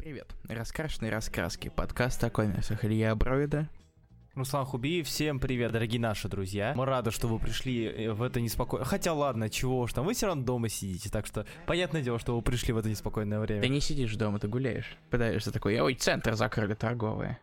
Привет, раскрашенные раскраски, подкаст о комиксах Илья Бровида. Руслан Хубиев, всем привет, дорогие наши друзья. Мы рады, что вы пришли э, в это неспокойное... Хотя ладно, чего уж там, вы все равно дома сидите, так что понятное дело, что вы пришли в это неспокойное время. Ты не сидишь дома, ты гуляешь. Пытаешься такой, ой, центр закрыли торговые.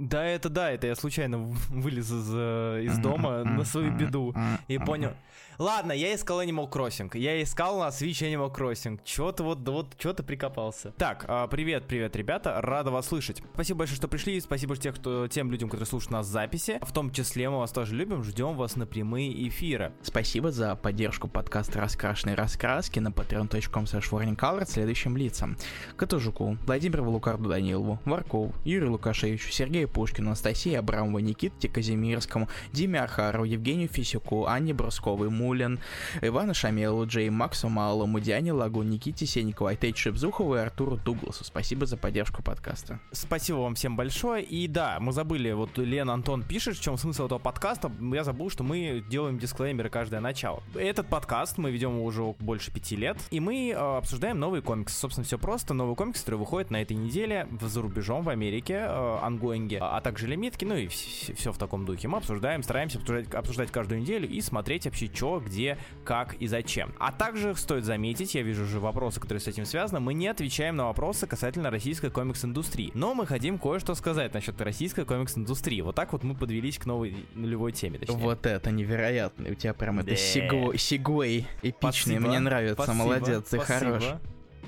Да, это да, это я случайно вылез из, э, из дома на свою беду и понял. Ладно, я искал Animal Crossing. Я искал на Switch Animal Crossing. Чё ты вот, вот, чё ты прикопался? Так, а, привет, привет, ребята. Рада вас слышать. Спасибо большое, что пришли. Спасибо тех, кто, тем людям, которые слушают нас в записи. В том числе мы вас тоже любим. Ждем вас на прямые эфиры. Спасибо за поддержку подкаста «Раскрашенные раскраски» на patreon.com slash следующим лицам. Катужуку, Владимиру Лукарду Данилову, Варкову, Юрию Лукашевичу, Сергею Пушкину, Анастасии Абрамовой, Никите Казимирскому, Диме Архарову, Евгению Фисюку, Анне Брусковой, Мулин, Ивану Шамелу, Джей Максу Малому, Диане Лагу, Никите Сенникову, Айтейт Шипзухову и Артуру Дугласу. Спасибо за поддержку подкаста. Спасибо вам всем большое. И да, мы забыли, вот Лен Антон пишет, в чем смысл этого подкаста. Я забыл, что мы делаем дисклеймеры каждое начало. Этот подкаст мы ведем уже больше пяти лет, и мы э, обсуждаем новые комиксы. Собственно, все просто. Новые комиксы, которые выходят на этой неделе в, за рубежом, в Америке, э, ангоинге, а также лимитки, ну и все в таком духе. Мы обсуждаем, стараемся обсуждать, обсуждать каждую неделю и смотреть вообще, что, где, как и зачем. А также стоит заметить, я вижу уже вопросы, которые с этим связаны, мы не отвечаем на вопросы касательно российской комикс-индустрии. Но мы хотим кое-что сказать насчет российской комикс-индустрии. Вот так вот мы подвелись к новой нулевой теме. Точнее. Вот это невероятно. У тебя прям это сигвей эпичный. Мне нравится. Спасибо. Молодец, ты Спасибо. хорош.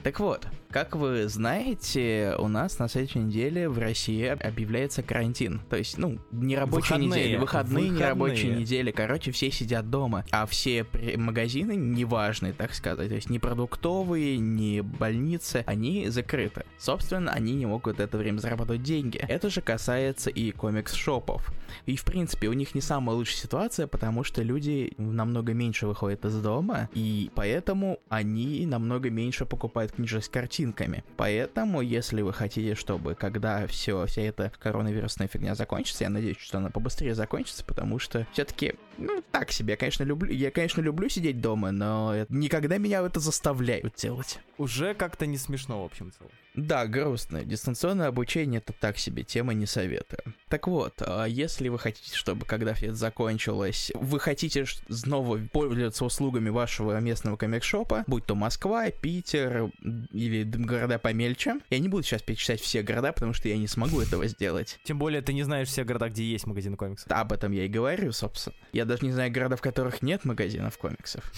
Так вот, как вы знаете, у нас на следующей неделе в России объявляется карантин. То есть, ну, нерабочие выходные, недели, выходные, выходные, нерабочие недели. Короче, все сидят дома. А все магазины, неважные, так сказать, то есть не продуктовые, не больницы, они закрыты. Собственно, они не могут это время зарабатывать деньги. Это же касается и комикс-шопов. И, в принципе, у них не самая лучшая ситуация, потому что люди намного меньше выходят из дома, и поэтому они намного меньше покупают книжки с картин картинками. Поэтому, если вы хотите, чтобы когда все, вся эта коронавирусная фигня закончится, я надеюсь, что она побыстрее закончится, потому что все-таки, ну, так себе, я, конечно, люблю, я, конечно, люблю сидеть дома, но никогда меня это заставляют делать. Уже как-то не смешно, в общем целом. Да, грустно. Дистанционное обучение это так себе, тема не советую. Так вот, а если вы хотите, чтобы когда все это закончилось, вы хотите снова пользоваться услугами вашего местного комикс-шопа, будь то Москва, Питер или города помельче, я не буду сейчас перечислять все города, потому что я не смогу этого сделать. Тем более ты не знаешь все города, где есть магазин комиксов. Да, об этом я и говорю, собственно. Я даже не знаю города, в которых нет магазинов комиксов.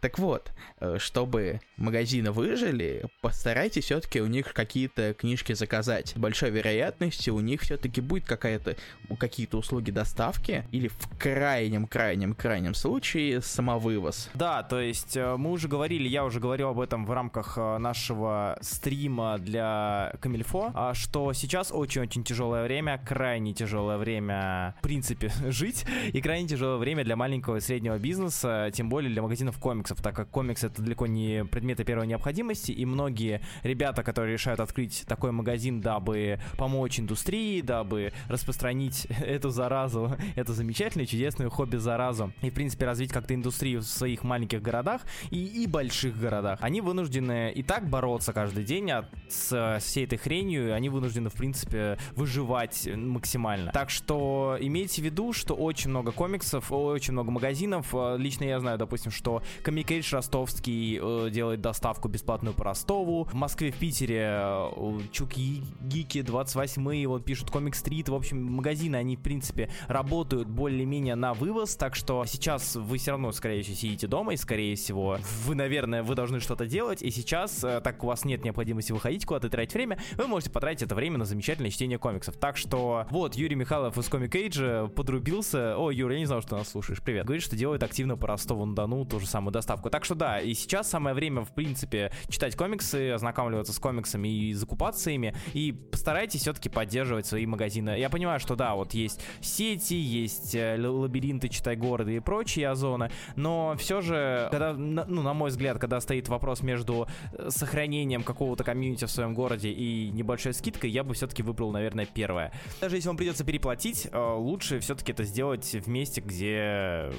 Так вот, э, чтобы магазины выжили, постарайтесь все-таки у них какие-то книжки заказать. С большой вероятностью у них все-таки будет какая-то какие-то услуги доставки или в крайнем крайнем крайнем случае самовывоз. Да, то есть э, мы уже говорили, я уже говорил об этом в рамках э, нашего стрима для Камильфо, а, что сейчас очень-очень тяжелое время, крайне тяжелое время, в принципе, жить, и крайне тяжелое время для маленького и среднего бизнеса, тем более для магазинов комиксов комиксов, так как комикс это далеко не предметы первой необходимости, и многие ребята, которые решают открыть такой магазин, дабы помочь индустрии, дабы распространить эту заразу, эту замечательную, чудесную хобби-заразу, и, в принципе, развить как-то индустрию в своих маленьких городах и, и больших городах, они вынуждены и так бороться каждый день от, с, всей этой хренью, и они вынуждены, в принципе, выживать максимально. Так что имейте в виду, что очень много комиксов, очень много магазинов. Лично я знаю, допустим, что комик Микейдж Ростовский э, делает доставку бесплатную по Ростову. В Москве, в Питере э, Чук и Гик и 28 вот пишут Comic Street. В общем, магазины, они, в принципе, работают более-менее на вывоз, так что сейчас вы все равно, скорее всего, сидите дома, и, скорее всего, вы, наверное, вы должны что-то делать, и сейчас, э, так у вас нет необходимости выходить куда-то тратить время, вы можете потратить это время на замечательное чтение комиксов. Так что, вот, Юрий Михайлов из Комик Эйджа подрубился. О, Юра, я не знал, что нас слушаешь. Привет. Говорит, что делает активно по Ростову-на-Дону ту же доставку доставку. Так что да, и сейчас самое время, в принципе, читать комиксы, ознакомливаться с комиксами и закупаться ими. И постарайтесь все-таки поддерживать свои магазины. Я понимаю, что да, вот есть сети, есть э, лабиринты, читай города и прочие озоны, но все же, когда, ну, на мой взгляд, когда стоит вопрос между э, сохранением какого-то комьюнити в своем городе и небольшой скидкой, я бы все-таки выбрал, наверное, первое. Даже если вам придется переплатить, э, лучше все-таки это сделать в месте, где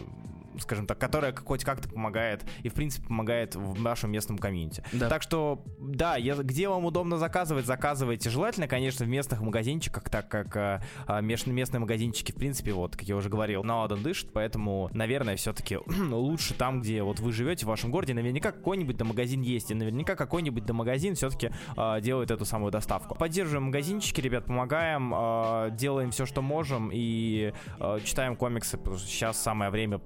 скажем так, которая хоть как-то помогает и, в принципе, помогает в нашем местном комьюнити. Да. Так что, да, я, где вам удобно заказывать, заказывайте. Желательно, конечно, в местных магазинчиках, так как э, а, местные магазинчики, в принципе, вот, как я уже говорил, на ладан дышит, поэтому, наверное, все-таки лучше там, где вот вы живете, в вашем городе, наверняка какой-нибудь домагазин есть, и наверняка какой-нибудь домагазин все-таки э, делает эту самую доставку. Поддерживаем магазинчики, ребят, помогаем, э, делаем все, что можем, и э, читаем комиксы, потому что сейчас самое время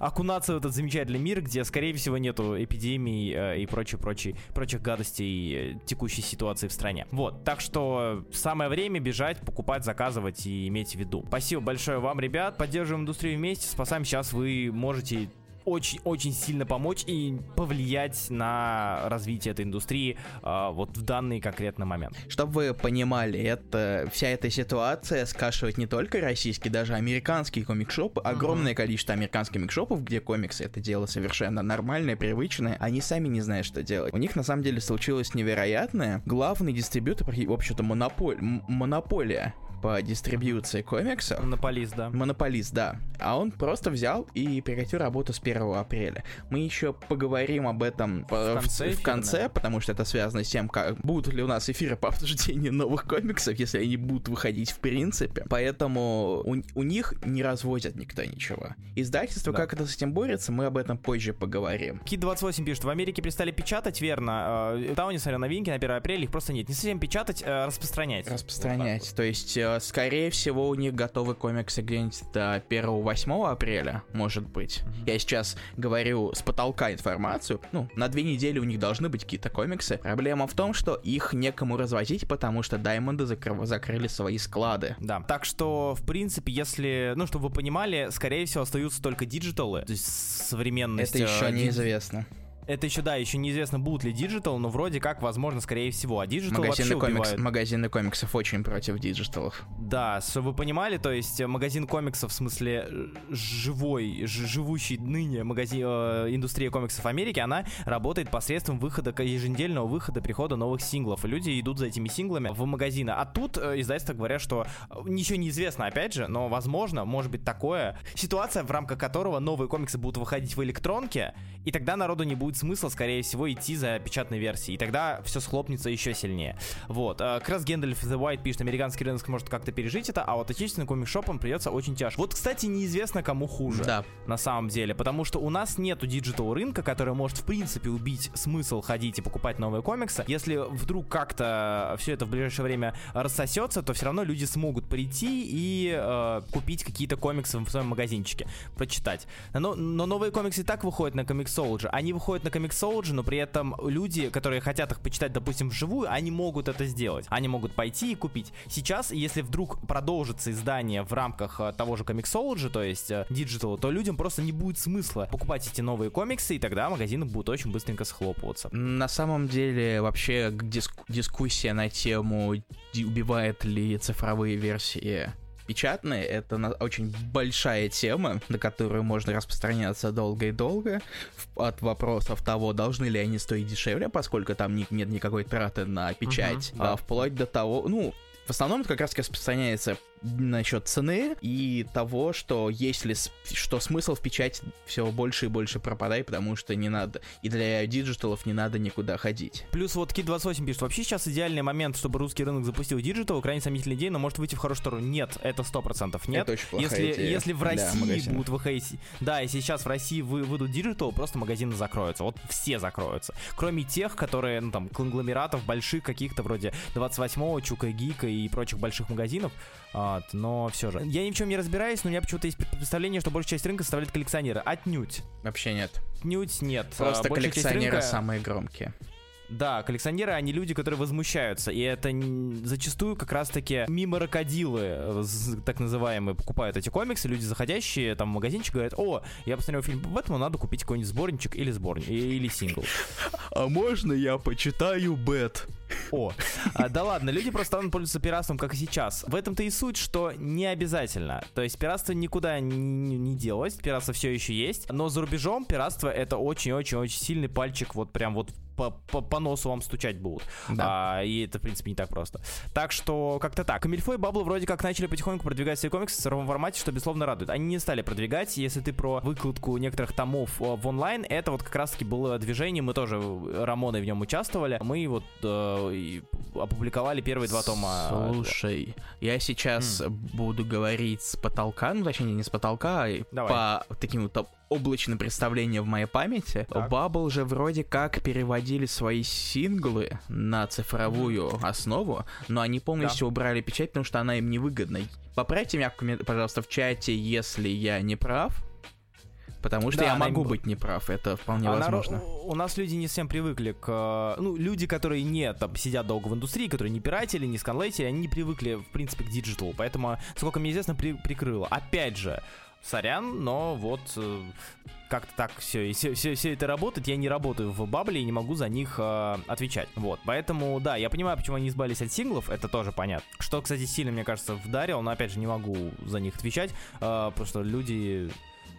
окунаться в этот замечательный мир, где, скорее всего, нету эпидемий э, и прочей, прочей, прочих гадостей э, текущей ситуации в стране. Вот, так что самое время бежать, покупать, заказывать и иметь в виду. Спасибо большое вам, ребят, поддерживаем индустрию вместе, спасаем. Сейчас вы можете очень-очень сильно помочь и повлиять на развитие этой индустрии э, вот в данный конкретный момент. Чтобы вы понимали, это вся эта ситуация скашивает не только российские, даже американские комикшопы. Огромное количество американских комикшопов, где комиксы это дело совершенно нормальное, привычное. Они сами не знают, что делать. У них на самом деле случилось невероятное. Главный дистрибьютор, в общем-то, монополь, монополия по дистрибьюции комиксов. Монополист, да. Монополист, да. А он просто взял и прекратил работу с 1 апреля. Мы еще поговорим об этом в конце, в, в конце потому что это связано с тем, как будут ли у нас эфиры по обсуждению новых комиксов, если они будут выходить в принципе. Поэтому у, у них не развозят никто ничего. Издательство, да. как это с этим борется, мы об этом позже поговорим. Кит 28 пишет, в Америке перестали печатать, верно. Э, там, несмотря на новинки, на 1 апреля их просто нет. Не совсем печатать, а распространять. Распространять. Вот То есть э, скорее всего, у них готовы комиксы где-нибудь до 1-8 апреля, может быть. Я сейчас говорю с потолка информацию. Ну, на две недели у них должны быть какие-то комиксы. Проблема в том, что их некому развозить, потому что Даймонды закры- закрыли свои склады. Да, так что, в принципе, если, ну, чтобы вы понимали, скорее всего, остаются только диджиталы, то есть современность. Это еще неизвестно. Это еще, да, еще неизвестно, будут ли диджитал, но вроде как, возможно, скорее всего. А диджитал магазины, комикс, убивают. магазины комиксов очень против диджиталов. Да, чтобы вы понимали, то есть э, магазин комиксов, в смысле э, живой, живущий ныне магазин, э, индустрия комиксов Америки, она работает посредством выхода, еженедельного выхода, прихода новых синглов. И люди идут за этими синглами в магазины. А тут э, издательства говорят, что э, ничего не известно, опять же, но возможно, может быть такое. Ситуация, в рамках которого новые комиксы будут выходить в электронке, и тогда народу не будет будет смысл, скорее всего, идти за печатной версией. И тогда все схлопнется еще сильнее. Вот. А, как раз Гэндальф The White пишет, американский рынок может как-то пережить это, а вот отечественным комикшопам придется очень тяжко. Вот, кстати, неизвестно, кому хуже. Да. На самом деле. Потому что у нас нету диджитал рынка, который может, в принципе, убить смысл ходить и покупать новые комиксы. Если вдруг как-то все это в ближайшее время рассосется, то все равно люди смогут прийти и э, купить какие-то комиксы в своем магазинчике, прочитать. Но, но новые комиксы и так выходят на Comixology. Они выходят на Comixology, но при этом люди, которые хотят их почитать, допустим, вживую, они могут это сделать. Они могут пойти и купить. Сейчас, если вдруг продолжится издание в рамках э, того же Comixology, то есть э, Digital, то людям просто не будет смысла покупать эти новые комиксы, и тогда магазины будут очень быстренько схлопываться. На самом деле, вообще диск дискуссия на тему, убивает ли цифровые версии печатные, это очень большая тема, на которую можно распространяться долго и долго, от вопросов того, должны ли они стоить дешевле, поскольку там нет никакой траты на печать, uh-huh, а да. вплоть до того, ну, в основном это как раз распространяется насчет цены и того, что если что смысл в печати все больше и больше пропадает, потому что не надо, и для диджиталов не надо никуда ходить. Плюс вот Kid 28 пишет, вообще сейчас идеальный момент, чтобы русский рынок запустил диджитал, крайне сомнительная идея, но может выйти в хорошую сторону. Нет, это сто процентов нет. Это очень если, идея если в России будут выходить, да, если сейчас в России вы, выйдут диджитал, просто магазины закроются, вот все закроются. Кроме тех, которые, ну там, конгломератов больших каких-то, вроде 28-го, Чука и Гика и прочих больших магазинов, вот, но все же. Я ни в чем не разбираюсь, но у меня почему-то есть представление, что большая часть рынка составляет коллекционеры. Отнюдь. Вообще нет. Отнюдь нет. Просто большая коллекционеры рынка... самые громкие. Да, коллекционеры, они люди, которые возмущаются. И это зачастую как раз-таки мимокрокодилы, э, так называемые, покупают эти комиксы. Люди, заходящие там в магазинчик, говорят, о, я посмотрел фильм по Бэтмену, надо купить какой-нибудь сборничек или сборник, или сингл. А можно я почитаю Бэт? О, а, да ладно, люди просто станут пользоваться пиратством, как и сейчас. В этом-то и суть, что не обязательно. То есть пиратство никуда не, делось, пиратство все еще есть, но за рубежом пиратство это очень-очень-очень сильный пальчик вот прям вот по, по, по носу вам стучать будут. Да. А, и это, в принципе, не так просто. Так что, как-то так. Камильфо и Бабл вроде как начали потихоньку продвигать свои комиксы в цифровом формате, что, безусловно, радует. Они не стали продвигать. Если ты про выкладку некоторых томов э, в онлайн, это вот как раз-таки было движение. Мы тоже, э, Рамоной в нем участвовали. Мы вот э, опубликовали первые два тома. Слушай, я сейчас mm. буду говорить с потолка, ну, точнее, не с потолка, а Давай. по таким вот облачное представление в моей памяти. Так. Bubble же вроде как переводили свои синглы на цифровую основу, но они полностью да. убрали печать, потому что она им невыгодна. Поправьте меня, пожалуйста, в чате, если я не прав. Потому что да, я могу им... быть неправ, это вполне а возможно. У нас люди не всем привыкли к... Ну, люди, которые не там, сидят долго в индустрии, которые не пиратили, не сканлейтили, они не привыкли, в принципе, к диджиталу. Поэтому, сколько мне известно, при... прикрыло. Опять же, сорян, но вот э, как-то так все, и все, все, все это работает. Я не работаю в бабле и не могу за них э, отвечать. Вот, поэтому, да, я понимаю, почему они избавились от синглов, это тоже понятно. Что, кстати, сильно, мне кажется, вдарил, но опять же не могу за них отвечать, э, что люди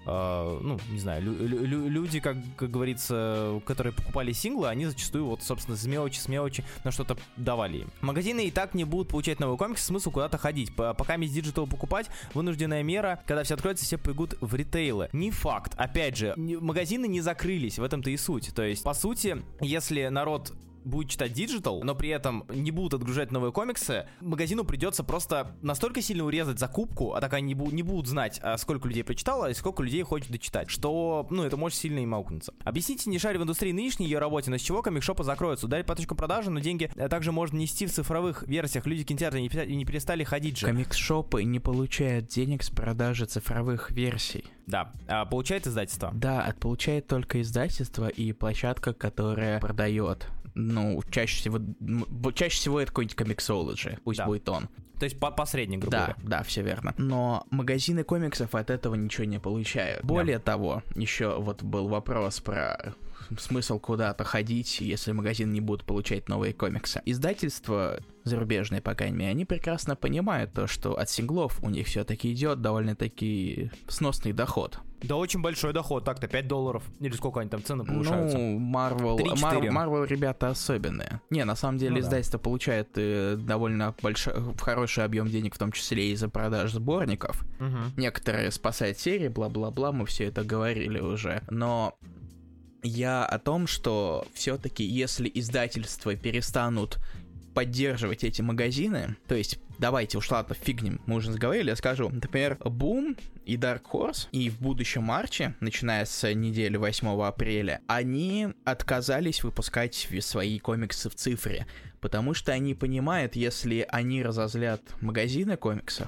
Э, ну, не знаю, лю- лю- люди, как, как говорится, которые покупали синглы, они зачастую вот, собственно, с мелочи, с мелочи на что-то давали им. Магазины и так не будут получать новые комиксы, смысл куда-то ходить. Пока без диджитал покупать, вынужденная мера, когда все откроется, все побегут в ритейлы. Не факт. Опять же, магазины не закрылись, в этом-то и суть. То есть, по сути, если народ будет читать диджитал, но при этом не будут отгружать новые комиксы, магазину придется просто настолько сильно урезать закупку, а так они не, бу- не будут знать, а сколько людей прочитало и сколько людей хочет дочитать, что, ну, это может сильно им аукнуться. Объясните, не шарю в индустрии нынешней ее работе, но с чего комикшопы закроются, ударить по точкам продажи, но деньги э, также можно нести в цифровых версиях. Люди кинотеатры не, не перестали ходить же. Комикшопы не получают денег с продажи цифровых версий. Да, а получает издательство? Да, получает только издательство и площадка, которая продает ну, чаще всего, чаще всего это какой-нибудь комиксологи, пусть да. будет он. То есть посредник, грубо да, говоря. Да, все верно. Но магазины комиксов от этого ничего не получают. Более да. того, еще вот был вопрос про смысл куда-то ходить, если магазин не будет получать новые комиксы. Издательства зарубежные, по крайней мере, они прекрасно понимают то, что от синглов у них все-таки идет довольно-таки сносный доход. Да очень большой доход, так-то 5 долларов. Или сколько они там цены повышаются? Ну, Marvel, Marvel, Marvel ребята особенные. Не, на самом деле ну, издательство да. получает э, довольно большой, хороший объем денег, в том числе и за продаж сборников. Угу. Некоторые спасают серии, бла-бла-бла, мы все это говорили уже. Но я о том, что все-таки если издательства перестанут поддерживать эти магазины, то есть давайте уж ладно, фигнем, мы уже заговорили, я скажу, например, Boom и Dark Horse, и в будущем марче, начиная с недели 8 апреля, они отказались выпускать свои комиксы в цифре, потому что они понимают, если они разозлят магазины комиксов,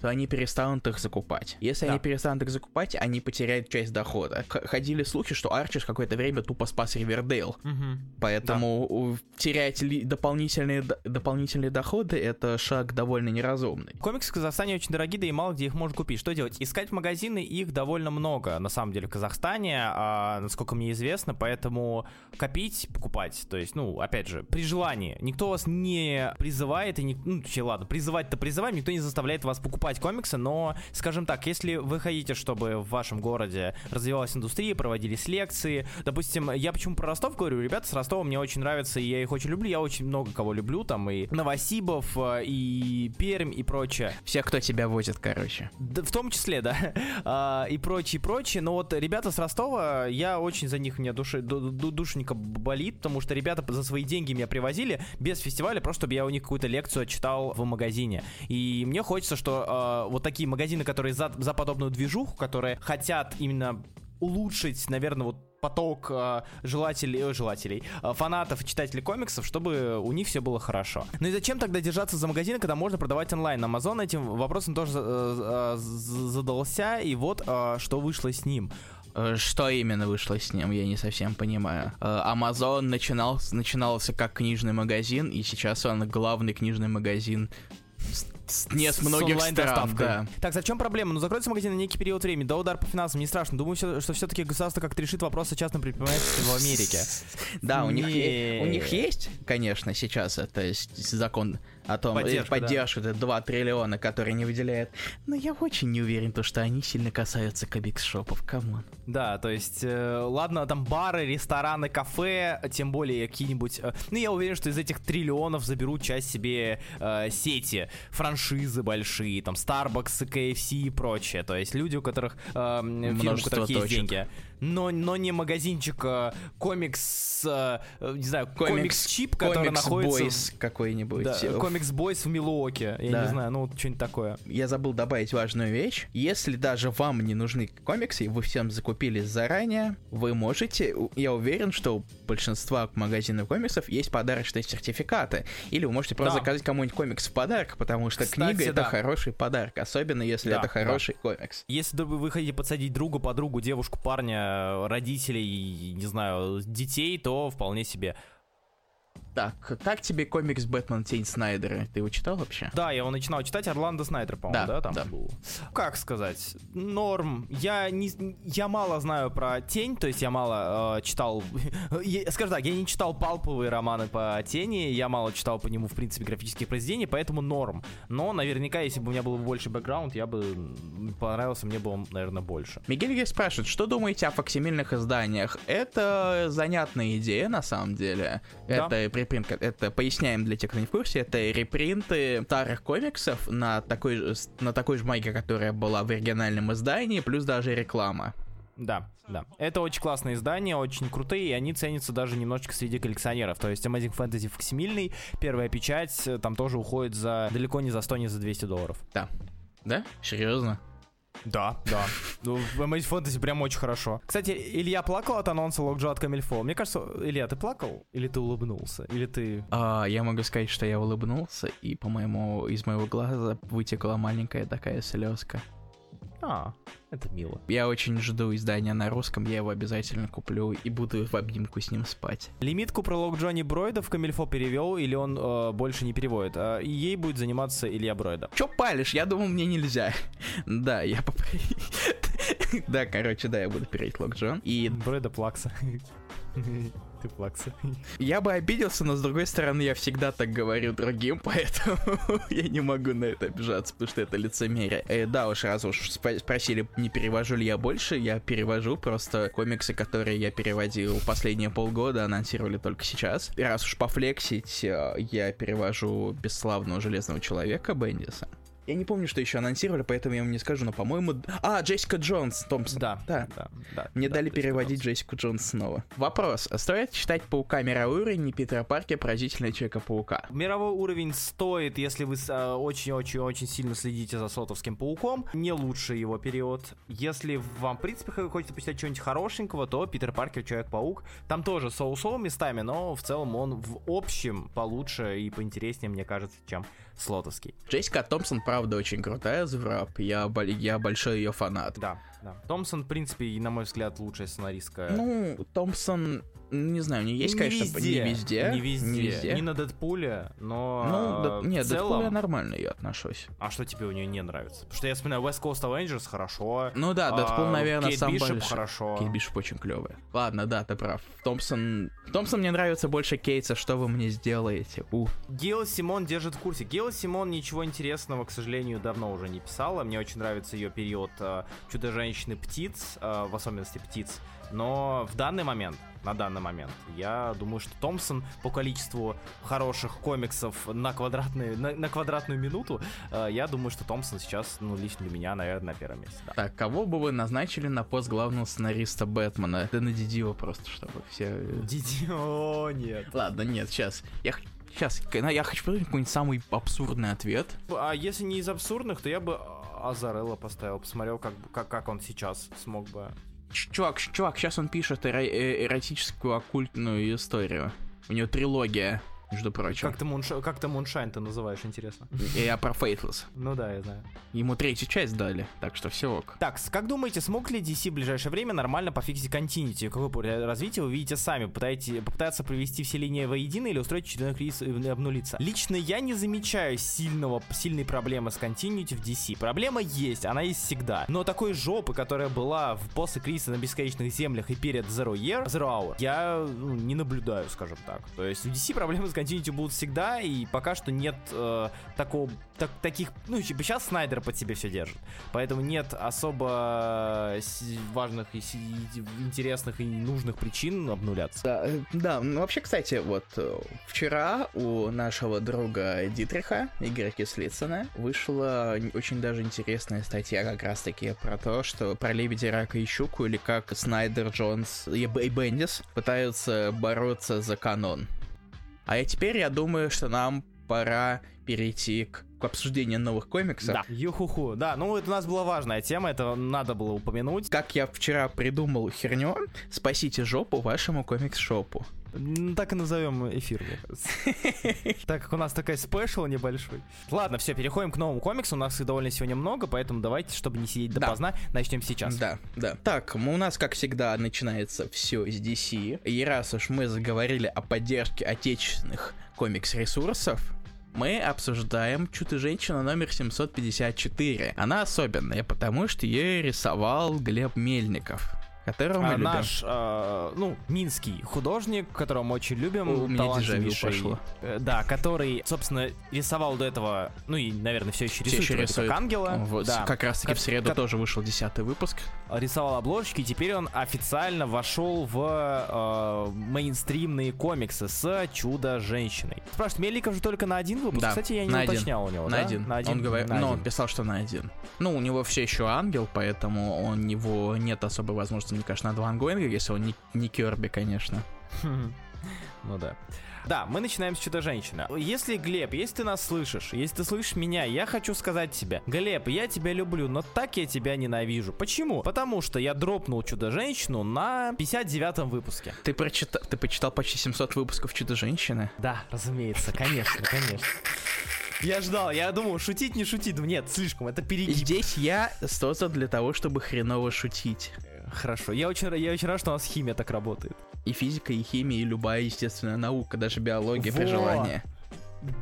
то они перестанут их закупать. Если да. они перестанут их закупать, они потеряют часть дохода. Ходили слухи, что Арчиш какое-то время тупо спас Ривердейл. Угу. Поэтому да. терять ли дополнительные, дополнительные доходы это шаг довольно неразумный. Комиксы в Казахстане очень дорогие, да и мало где их можно купить. Что делать? Искать магазины их довольно много, на самом деле, в Казахстане, а, насколько мне известно, поэтому копить, покупать. То есть, ну, опять же, при желании. Никто вас не призывает, и не, ну, ладно, призывать-то призываем, никто не заставляет вас покупать покупать комиксы, но, скажем так, если вы хотите, чтобы в вашем городе развивалась индустрия, проводились лекции, допустим, я почему про Ростов говорю, ребята с Ростова мне очень нравятся, и я их очень люблю, я очень много кого люблю, там и Новосибов, э, и Пермь, и прочее. Все, кто тебя возит, короче. Да, в том числе, да, а, и прочее, прочее, но вот ребята с Ростова, я очень за них, мне души, душенька болит, потому что ребята за свои деньги меня привозили без фестиваля, просто чтобы я у них какую-то лекцию читал в магазине. И мне хочется, что э, вот такие магазины, которые за, за подобную движуху, которые хотят именно улучшить, наверное, вот поток э, желателей, э, желателей э, фанатов, читателей комиксов, чтобы у них все было хорошо. Ну и зачем тогда держаться за магазины, когда можно продавать онлайн? Amazon этим вопросом тоже э, э, задался, и вот э, что вышло с ним. Э, что именно вышло с ним, я не совсем понимаю. Э, Amazon начинал, начинался как книжный магазин, и сейчас он главный книжный магазин с, не с многих с стран, да. Так, зачем проблема? Ну, закроется магазин на некий период времени, да, удар по финансам, не страшно. Думаю, что все-таки государство как-то решит вопрос о частном предпринимательстве в Америке. Да, у них, у них есть, конечно, сейчас это закон о том, поддержка, поддержку, да. это 2 триллиона, которые не выделяет. Но я очень не уверен, то, что они сильно касаются комикс-шопов, come on. Да, то есть, э, ладно, там бары, рестораны, кафе, тем более какие-нибудь... Э, ну, я уверен, что из этих триллионов заберут часть себе э, сети, франшизы большие, там, Starbucks, KFC и прочее. То есть люди, у которых, э, фирм, у которых есть деньги но, но не магазинчик э, комикс, э, не знаю, комикс-шоп, который комикс находится... Boys какой-нибудь. Да, Comics Boys в Милуоки, я да. не знаю, ну, что-нибудь такое. Я забыл добавить важную вещь. Если даже вам не нужны комиксы, и вы всем закупили заранее, вы можете, я уверен, что у большинства магазинов комиксов есть подарочные сертификаты. Или вы можете просто да. заказать кому-нибудь комикс в подарок, потому что Кстати, книга — это да. хороший подарок, особенно если да, это хороший да. комикс. Если вы хотите подсадить другу, подругу, девушку, парня, родителей, не знаю, детей, то вполне себе. Так, как тебе комикс «Бэтмен. Тень Снайдера»? Ты его читал вообще? Да, я его начинал читать, Орландо Снайдер, по-моему, да, да, там да. был. Как сказать? Норм. Я, не, я мало знаю про Тень, то есть я мало э, читал... скажем так, я не читал палповые романы по Тени, я мало читал по нему, в принципе, графических произведений, поэтому норм. Но наверняка, если бы у меня был больше бэкграунд, я бы понравился мне бы он, наверное, больше. Мигель спрашивает, что думаете о факсимильных изданиях? Это занятная идея, на самом деле. Да. Это репринт, это поясняем для тех, кто не в курсе, это репринты старых комиксов на такой, на такой же бумаге, которая была в оригинальном издании, плюс даже реклама. Да, да. Это очень классные издания, очень крутые, и они ценятся даже немножечко среди коллекционеров. То есть Amazing Fantasy факсимильный, первая печать, э, там тоже уходит за далеко не за 100, не за 200 долларов. Да. Да? Серьезно? Да, да. Ну, в Amazing Fantasy прям очень хорошо. Кстати, Илья плакал от анонса Локджо от Камильфо. Мне кажется, Илья, ты плакал? Или ты улыбнулся? Или ты... А, я могу сказать, что я улыбнулся, и, по-моему, из моего глаза вытекла маленькая такая слезка. А, это мило. Я очень жду издания на русском, я его обязательно куплю и буду в обнимку с ним спать. Лимитку про лог Джонни Бройда в Камильфо перевел, или он э, больше не переводит? А ей будет заниматься Илья Бройда. Чё палишь? Я думал, мне нельзя. да, я поп... Да, короче, да, я буду перейти лог Джон. И... Бройда плакса. ты плакса. Я бы обиделся, но с другой стороны, я всегда так говорю другим, поэтому я не могу на это обижаться, потому что это лицемерие. Э, да уж, раз уж спросили, не перевожу ли я больше, я перевожу просто комиксы, которые я переводил последние полгода, анонсировали только сейчас. И раз уж пофлексить, э, я перевожу бесславного Железного Человека Бендиса. Я не помню, что еще анонсировали, поэтому я вам не скажу, но, по-моему... А, Джессика Джонс, Томпсон. Да, да, да. да Мне да, дали переводить Джессику Джонс снова. Вопрос. Стоит читать Паука мировой уровень и Питера Паркер поразительный Человека-паука? Мировой уровень стоит, если вы очень-очень-очень сильно следите за Сотовским Пауком. Не лучший его период. Если вам, в принципе, хочется почитать что-нибудь хорошенького, то Питер Паркер Человек-паук. Там тоже соусово местами, но в целом он в общем получше и поинтереснее, мне кажется, чем Слотовский. Джессика Томпсон, правда, очень крутая звраб. Я, я большой ее фанат. Да, да. Томпсон, в принципе, на мой взгляд, лучшая сценаристка. Ну, Томпсон не знаю, у нее есть, не конечно, везде, не везде. Не везде. Не, везде. не на Дэдпуле, но Ну, да, нет, целом... Дэдпул я нормально ее отношусь. А что тебе у нее не нравится? Потому что я вспоминаю West Coast Avengers хорошо. Ну да, Дэдпул, а, наверное, Кейт сам Бишоп больше. хорошо. Кейт Бишоп очень клевая. Ладно, да, ты прав. Томпсон... Томпсон мне нравится больше Кейтса, что вы мне сделаете? У. Гейл Симон держит в курсе. Гейл Симон ничего интересного, к сожалению, давно уже не писала. Мне очень нравится ее период э, Чудо-женщины птиц, э, в особенности птиц. Но в данный момент, на данный момент, я думаю, что Томпсон по количеству хороших комиксов на, квадратную, на, на квадратную минуту, э, я думаю, что Томпсон сейчас, ну, лично для меня, наверное, на первом месте. Да. Так, кого бы вы назначили на пост главного сценариста Бэтмена? Да на Дидио просто, чтобы все... Дидио, нет. Ладно, нет, сейчас. Я Сейчас, я хочу придумать какой-нибудь самый абсурдный ответ. А если не из абсурдных, то я бы Азарелла поставил, посмотрел, как, как, как он сейчас смог бы чувак, чувак, сейчас он пишет эро- э, эротическую оккультную историю. У него трилогия. Между прочим. Как ты, Мунш... как ты Муншайн ты называешь, интересно? Я про Faithless. Ну да, я знаю. Ему третью часть дали, так что все ок. Так, как думаете, смог ли DC в ближайшее время нормально пофиксить континити? Какое развитие вы видите сами? Пытаете, попытаться привести все линии воедино или устроить очередной кризис и обнулиться? Лично я не замечаю сильного, сильной проблемы с континити в DC. Проблема есть, она есть всегда. Но такой жопы, которая была в после кризиса на бесконечных землях и перед Zero Year, Zero Hour, я ну, не наблюдаю, скажем так. То есть в DC проблемы с Continuity будут всегда, и пока что нет э, такого, так, таких, ну, сейчас Снайдер под себе все держит, поэтому нет особо важных и интересных и нужных причин обнуляться. Да, э, да, ну вообще, кстати, вот э, вчера у нашего друга Дитриха, Игоря Кислицына, вышла очень даже интересная статья как раз-таки про то, что про Лебедя, Рака и Щуку, или как Снайдер, Джонс и Бендис пытаются бороться за канон. А теперь я думаю, что нам пора перейти к, к обсуждению новых комиксов. Да, юхуху. Да, ну это у нас была важная тема, это надо было упомянуть. Как я вчера придумал херню, спасите жопу вашему комикс-шопу. Так и назовем эфир. Так как у нас такая спешл небольшой. Ладно, все, переходим к новому комиксу. У нас их довольно сегодня много, поэтому давайте, чтобы не сидеть допоздна, начнем сейчас. Да, да. Так, у нас, как всегда, начинается все с DC. И раз уж мы заговорили о поддержке отечественных комикс-ресурсов, мы обсуждаем Чудо-женщина номер 754. Она особенная, потому что ее рисовал Глеб Мельников которого мы а, любим. Наш, э, ну, минский художник, которого мы очень любим. У меня дежавю пошло. Э, да, который, собственно, рисовал до этого, ну и, наверное, все еще рисует, все еще рисует. как ангела. Вот, да. Как раз таки как, в среду как... тоже вышел десятый выпуск. Рисовал обложки, и теперь он официально вошел в э, мейнстримные комиксы с Чудо-женщиной. Спрашивает, Меликов же только на один выпуск? Да, Кстати, я не на уточнял один. у него, на да? Один. На один. Он говорит, на ну, один. он писал, что на один. Ну, у него все еще ангел, поэтому у него нет особой возможности, мне кажется, на два ангоинга, если он не, не Керби, конечно. Ну да. Да, мы начинаем с Чудо-женщины. Если, Глеб, если ты нас слышишь, если ты слышишь меня, я хочу сказать тебе, Глеб, я тебя люблю, но так я тебя ненавижу. Почему? Потому что я дропнул Чудо-женщину на 59-м выпуске. Ты прочитал, ты почитал почти 700 выпусков Чудо-женщины? Да, разумеется, конечно, конечно. Я ждал, я думал, шутить, не шутить. Нет, слишком, это перегиб. Здесь я создан для того, чтобы хреново шутить. Хорошо. Я очень, я очень рад, что у нас химия так работает. И физика, и химия, и любая естественная наука, даже биология Во! при желании.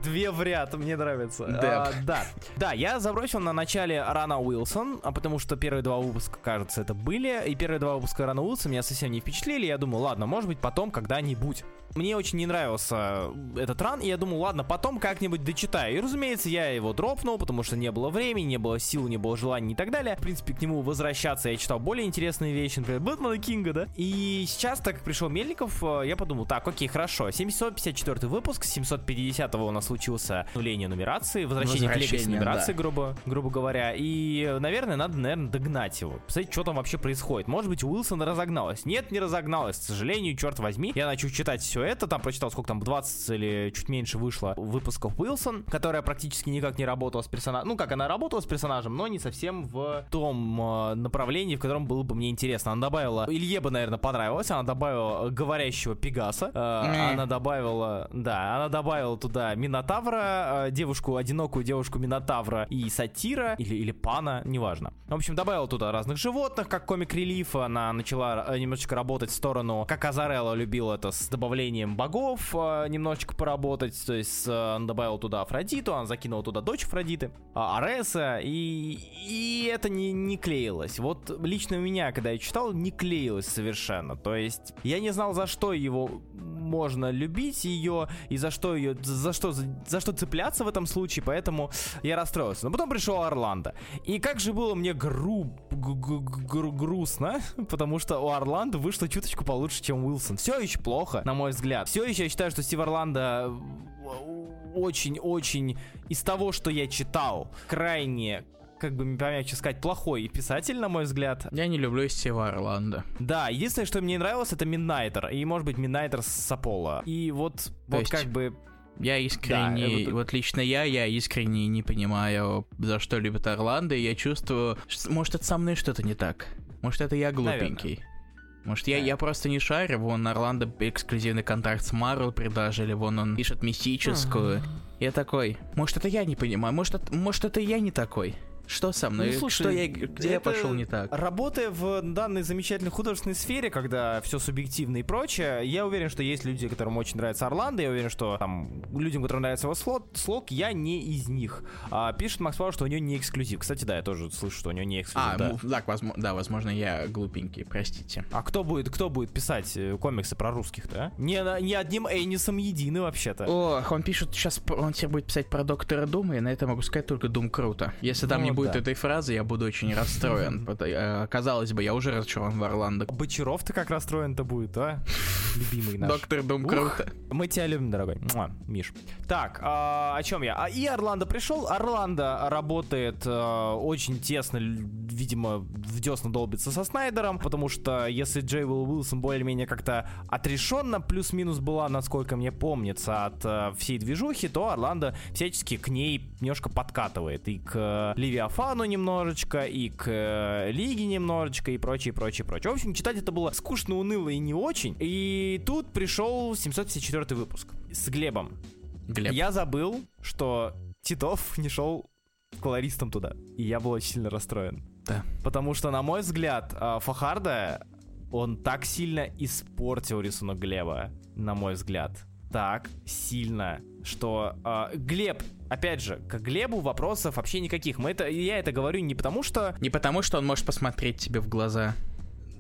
Две в ряд, мне нравится. А, да. Да, я забросил на начале Рана Уилсон, а потому что первые два выпуска, кажется, это были. И первые два выпуска Рана Уилсон меня совсем не впечатлили. Я думаю, ладно, может быть, потом когда-нибудь. Мне очень не нравился этот ран, и я думал, ладно, потом как-нибудь дочитаю. И, разумеется, я его дропнул, потому что не было времени, не было сил, не было желаний и так далее. В принципе, к нему возвращаться я читал более интересные вещи, например, Бэтмена Кинга, да? И сейчас, так как пришел Мельников, э, я подумал, так, окей, хорошо, 754 выпуск, 750 у нас случился нуление нумерации, возвращение, возвращение к нумерации, да. грубо, грубо говоря. И, наверное, надо, наверное, догнать его. Посмотреть, что там вообще происходит. Может быть, Уилсон разогналась. Нет, не разогналась, к сожалению, черт возьми. Я начал читать все это, там прочитал, сколько там, 20 или чуть меньше вышло выпусков Уилсон, которая практически никак не работала с персонажем. Ну, как она работала с персонажем, но не совсем в том э, направлении, в котором было бы мне интересно. Она добавила, Илье бы, наверное, понравилось, она добавила говорящего Пегаса, э, она добавила, да, она добавила туда Минотавра, э, девушку, одинокую девушку Минотавра и Сатира, или, или Пана, неважно. В общем, добавила туда разных животных, как комик-релиф, она начала немножечко работать в сторону, как Азарелла любила это, с добавлением богов э, немножечко поработать. То есть э, он добавил туда Афродиту, он закинул туда дочь Афродиты, э, Ареса, и, и это не, не клеилось. Вот лично у меня, когда я читал, не клеилось совершенно. То есть я не знал, за что его можно любить ее и за что ее, за что, за, за что цепляться в этом случае, поэтому я расстроился. Но потом пришел Орландо. И как же было мне гру, грустно, потому что у Орландо вышло чуточку получше, чем Уилсон. Все еще плохо, на мой взгляд. Все еще я считаю, что Стив Орландо очень-очень из того, что я читал, крайне как бы помягче сказать, плохой писатель, на мой взгляд. Я не люблю Стива Орландо. Да, единственное, что мне нравилось, это Миннайтер. И, может быть, Миннайтер с Сапола. И вот, То вот есть... как бы я искренне, да, вот лично я, я искренне не понимаю, за что любит Орландо, и я чувствую, что, может, это со мной что-то не так. Может, это я глупенький. Наверное. Может, я, я просто не шарю, вон Орландо эксклюзивный контракт с Марвел предложили, вон он пишет мистическую. Я такой, может, это я не понимаю, может, это, может, это я не такой. Что со мной? Ну, слушай, что я, где я пошел не так? Работая в данной замечательной художественной сфере, когда все субъективно и прочее, я уверен, что есть люди, которым очень нравится Орландо, я уверен, что там людям, которым нравится его слот, слог, я не из них. А, пишет Макс Пауэр, что у него не эксклюзив. Кстати, да, я тоже слышу, что у него не эксклюзив. А, да. Ну, так, возможно, да, возможно, я глупенький, простите. А кто будет, кто будет писать э, комиксы про русских, да? Не, не одним Эйнисом едины вообще-то. О, он пишет сейчас, он тебе будет писать про Доктора Дума, и на это могу сказать только Дум круто. Если там ну, не будет да. этой фразы, я буду очень расстроен. Э, казалось бы, я уже разочарован в Орландо. Бочаров-то как расстроен-то будет, а? Любимый наш. Доктор Дум круто. Мы тебя любим, дорогой. Миш. Так, а, о чем я? А, и Орландо пришел. Орландо работает э, очень тесно, видимо, в десна долбится со Снайдером, потому что если Джей Уилл Уилсон более-менее как-то отрешенно плюс-минус была, насколько мне помнится, от э, всей движухи, то Орландо всячески к ней немножко подкатывает. И к э, Левиафану немножечко, и к э, Лиге немножечко, и прочее, прочее, прочее. В общем, читать это было скучно, уныло и не очень. И тут пришел 754 выпуск с Глебом. Глеб. Я забыл, что Титов не шел колористом туда. И я был очень сильно расстроен. Да. Потому что, на мой взгляд, а, Фахарда, он так сильно испортил рисунок Глеба, на мой взгляд. Так сильно, что э, Глеб, опять же, к Глебу вопросов вообще никаких. Мы это, я это говорю не потому что... Не потому что он может посмотреть тебе в глаза.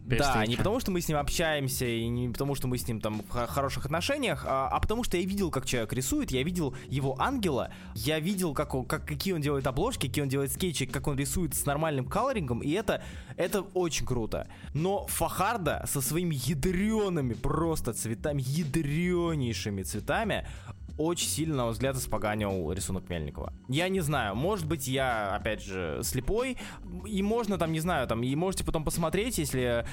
Да, не потому что мы с ним общаемся, и не потому что мы с ним там в хороших отношениях, а, а потому что я видел, как человек рисует, я видел его ангела, я видел, как, он, как какие он делает обложки, какие он делает скетчи, как он рисует с нормальным колорингом, и это, это очень круто. Но Фахарда со своими ядреными просто цветами, ядренейшими цветами, очень сильно, на мой взгляд, испоганил рисунок Мельникова. Я не знаю, может быть, я, опять же, слепой, и можно там, не знаю, там, и можете потом посмотреть, если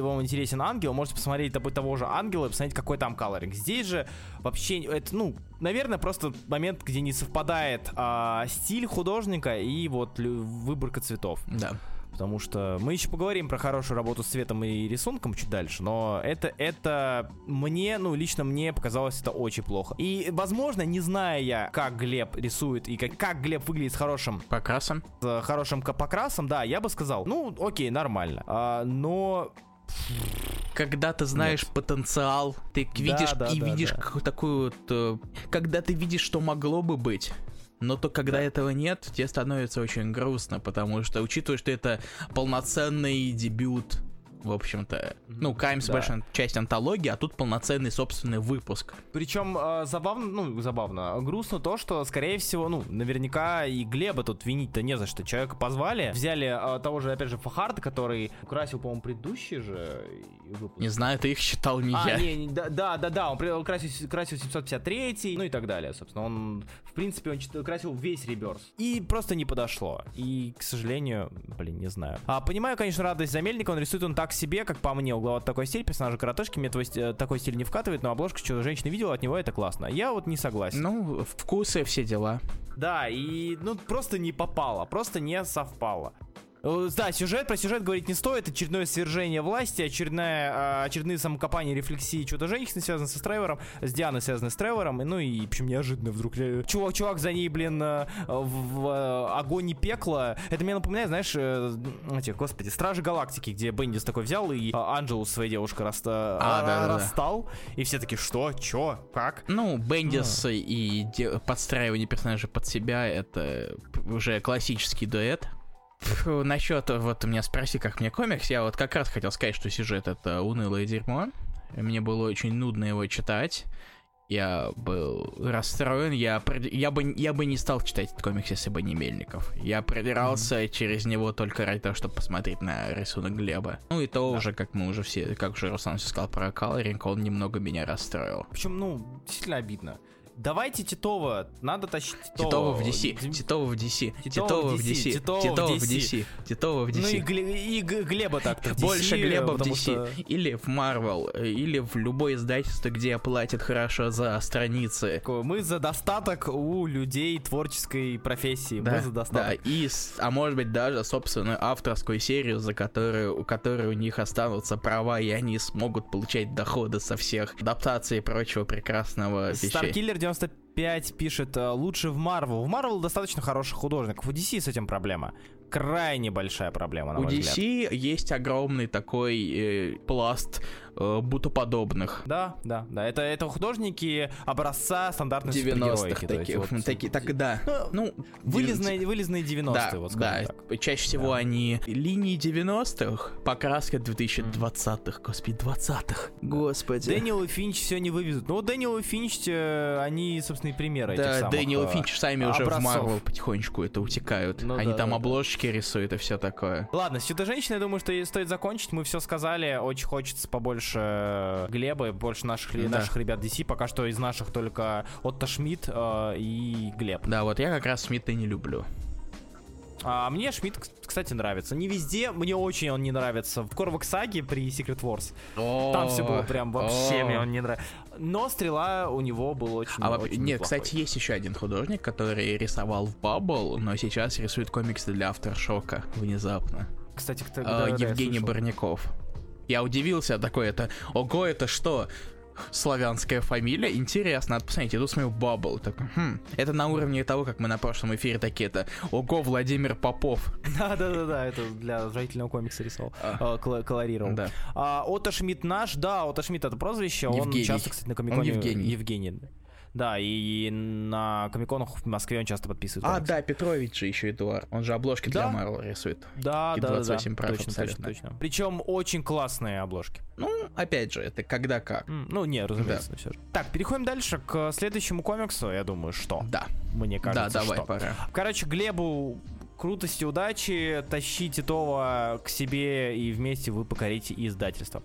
вам интересен ангел, можете посмотреть того же ангела и посмотреть, какой там колоринг. Здесь же вообще, это, ну, наверное, просто момент, где не совпадает а, стиль художника и вот выборка цветов. Да потому что мы еще поговорим про хорошую работу с цветом и рисунком чуть дальше, но это, это мне, ну, лично мне показалось это очень плохо. И, возможно, не зная я, как Глеб рисует и как, как Глеб выглядит с хорошим... Покрасом? С хорошим покрасом, да, я бы сказал, ну, окей, нормально. А, но когда ты знаешь Нет. потенциал, ты видишь да, да, и да, видишь да. такую вот, э, когда ты видишь, что могло бы быть, но то, когда да. этого нет, тебе становится очень грустно, потому что, учитывая, что это полноценный дебют в общем-то. Ну, Каймс да. большая часть антологии, а тут полноценный собственный выпуск. Причем э, забавно, ну, забавно, грустно то, что, скорее всего, ну, наверняка и Глеба тут винить-то не за что. Человека позвали, взяли э, того же, опять же, Фахарда, который украсил, по-моему, предыдущий же выпуск. Не знаю, ты их считал не а, я. Не, не, да, да, да, да, он красил, красил 753, ну и так далее, собственно. Он, в принципе, он красил весь реберс. И просто не подошло. И, к сожалению, блин, не знаю. А, понимаю, конечно, радость за Мельника, он рисует он так себе, как по мне, угловат такой стиль, персонажи коротышки, мне твой, э, такой стиль не вкатывает, но обложка, что женщина видела, от него это классно. Я вот не согласен. Ну, вкусы, все дела. Да, и ну просто не попало, просто не совпало. Э, да, сюжет, про сюжет говорить не стоит. Очередное свержение власти, очередная, а, очередные самокопания, рефлексии чего-то женщины связаны со Тревором, с Дианой связаны с Тревором. Ну и, в общем, неожиданно вдруг. Чувак, чувак за ней, блин, э, в, в э, огонь и пекло. Это мне напоминает, знаешь, эти, господи, Стражи Галактики, где Бендис такой взял и Анджелу своей девушкой раста... а, да, расстал. Да. И все таки что, чё, как? Ну, Бендис а. и подстраивание персонажа под себя, это уже классический дуэт. Фу, насчет, вот меня спроси, как мне комикс, я вот как раз хотел сказать, что сюжет это унылое дерьмо. Мне было очень нудно его читать. Я был расстроен, я, я, бы, я бы не стал читать этот комикс, если бы не Мельников. Я продирался mm-hmm. через него только ради того, чтобы посмотреть на рисунок Глеба. Ну и то да. уже, как мы уже все, как уже Руслан все сказал про колоринг, он немного меня расстроил. Причем, ну, действительно обидно. Давайте Титова, надо тащить Титова. Титова в DC, Титова в DC, Титова в DC, Титова в DC, Титова в DC. Ну и, Гле- и Глеба так-то DC, Больше Глеба в DC. Что... Или в Marvel, или в любое издательство, где платят хорошо за страницы. Мы за достаток у людей творческой профессии. Да, Мы за достаток. Да, и, а может быть даже собственную авторскую серию, за которую, у которой у них останутся права, и они смогут получать доходы со всех адаптаций и прочего прекрасного вещей. Starkiller 95 пишет, «Э, лучше в Marvel. В Marvel достаточно хороших художников. У DC с этим проблема крайне большая проблема, на У мой DC взгляд. есть огромный такой э, пласт э, бутоподобных. Да, да, да. Это, это художники образца стандартных 90-х таких. Вот, таки, так, да. Ну, ну вылезные, 90... вылезные 90-е, да, вот да. так. Чаще всего да. они линии 90-х, покраска 2020-х, господи, 20-х. Господи. Дэниел и Финч все не вывезут. Ну, Дэниел и Финч, э, они, собственно, и примеры да, этих самых Дэниел и э, Финч сами образцов. уже в Марвел потихонечку это утекают. Ну, они да, там да, обложки да. рисуют и все такое. Ладно, с Чудо-женщиной, я думаю, что стоит закончить. Мы все сказали. Очень хочется побольше э, Глеба, больше наших, да. наших ребят DC. Пока что из наших только Отто Шмидт э, и Глеб. Да, вот я как раз Шмидта не люблю. А мне Шмидт, кстати, нравится. Не везде, мне очень он не нравится. В Корвак Саге при Secret Wars. Там все было прям вообще мне он не нравится. Но стрела у него был очень, а, очень Нет, кстати, есть еще один художник, который рисовал в Bubble, но сейчас рисует комиксы для Авторшока внезапно. Кстати, кто, а, да, Евгений да, Барняков. Я удивился такой, это, ого, это что? славянская фамилия. Интересно, надо посмотреть. Иду смотрю Бабл. Так, хм. Это на уровне того, как мы на прошлом эфире такие это. Ого, Владимир Попов. Да-да-да, это для зрительного комикса рисовал. А. А, колорировал. Да. А, Отто Шмидт наш, да, Отто Шмидт это прозвище. Он часто, кстати, на комиконе... Евгений. Евгений. Да, и на комиконах в Москве он часто подписывает. А, комиксы. да, Петрович же еще Эдуард. Он же обложки да? для Марвел рисует. Да, и да, 28 да. прав точно, абсолютно. Точно, точно. Причем очень классные обложки. Ну, опять же, это когда как. Mm, ну, не, разумеется, да. все же. Так, переходим дальше к следующему комиксу, я думаю, что. Да. Мне кажется, Да, давай, что. пора. Короче, Глебу крутости, удачи, тащите Титова к себе и вместе вы покорите издательство.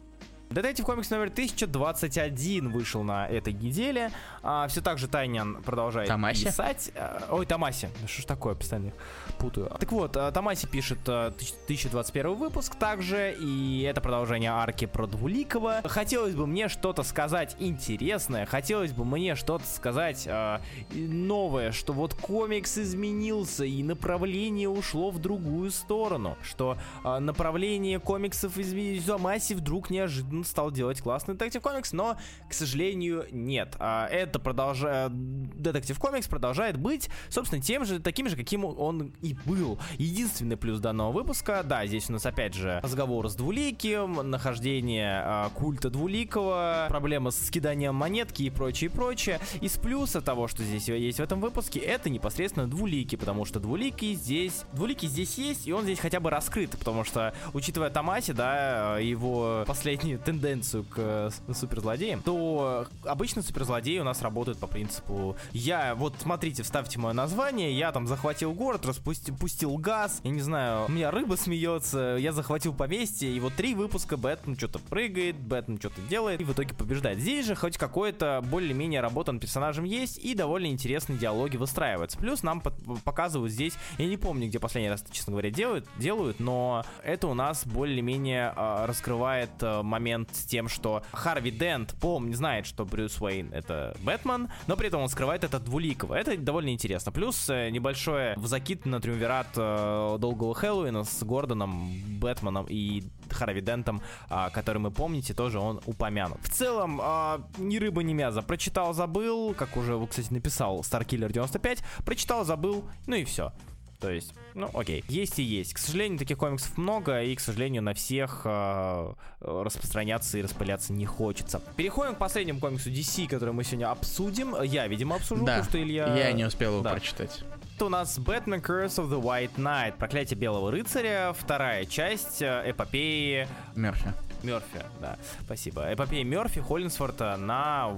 Детектив комикс номер 1021 вышел на этой неделе. А, все так же Тайнян продолжает Тамаси? писать. А, ой, Тамаси. Что ж такое, постоянно путаю. Так вот, а, Тамаси пишет 1021 а, выпуск также, и это продолжение арки про Двуликова. Хотелось бы мне что-то сказать интересное, хотелось бы мне что-то сказать э, новое, что вот комикс изменился, и направление ушло в другую сторону, что э, направление комиксов изменилось, Тамаси вдруг неожиданно стал делать классный Детектив Комикс, но, к сожалению, нет. А это продолжает... Детектив Комикс продолжает быть, собственно, тем же, таким же, каким он и был. Единственный плюс данного выпуска, да, здесь у нас опять же разговор с Двуликим, нахождение а, культа Двуликого, проблема с скиданием монетки и прочее, прочее. Из плюса того, что здесь есть в этом выпуске, это непосредственно Двуликий, потому что Двуликий здесь... Двуликий здесь есть, и он здесь хотя бы раскрыт, потому что, учитывая Томаси, да, его последние тенденцию к э, суперзлодеям, то обычно суперзлодеи у нас работают по принципу я, вот смотрите, вставьте мое название, я там захватил город, распустил пустил газ, я не знаю, у меня рыба смеется, я захватил поместье, и вот три выпуска Бэтмен что-то прыгает, Бэтмен что-то делает, и в итоге побеждает. Здесь же хоть какое-то более-менее работа над персонажем есть, и довольно интересные диалоги выстраиваются. Плюс нам показывают здесь, я не помню, где последний раз, честно говоря, делают, делают но это у нас более-менее э, раскрывает э, момент момент с тем, что Харви Дент, помню, знает, что Брюс Уэйн это Бэтмен, но при этом он скрывает это двуликого. Это довольно интересно. Плюс э, небольшое закид на триумвират э, Долгого Хэллоуина с Гордоном, Бэтменом и Харви Дентом, э, который мы помните, тоже он упомянут. В целом, э, ни рыба, ни мясо. Прочитал, забыл, как уже, кстати, написал Starkiller 95, прочитал, забыл, ну и все. То есть, ну окей, есть и есть. К сожалению, таких комиксов много, и, к сожалению, на всех э, распространяться и распыляться не хочется. Переходим к последнему комиксу DC, который мы сегодня обсудим. Я, видимо, обсужу, да, потому что Илья... я не успел его да. прочитать. Это у нас Batman Curse of the White Knight, Проклятие Белого Рыцаря, вторая часть э, эпопеи... Мерфи. Мерфи, да, спасибо. Эпопея Мерфи Холлинсворта на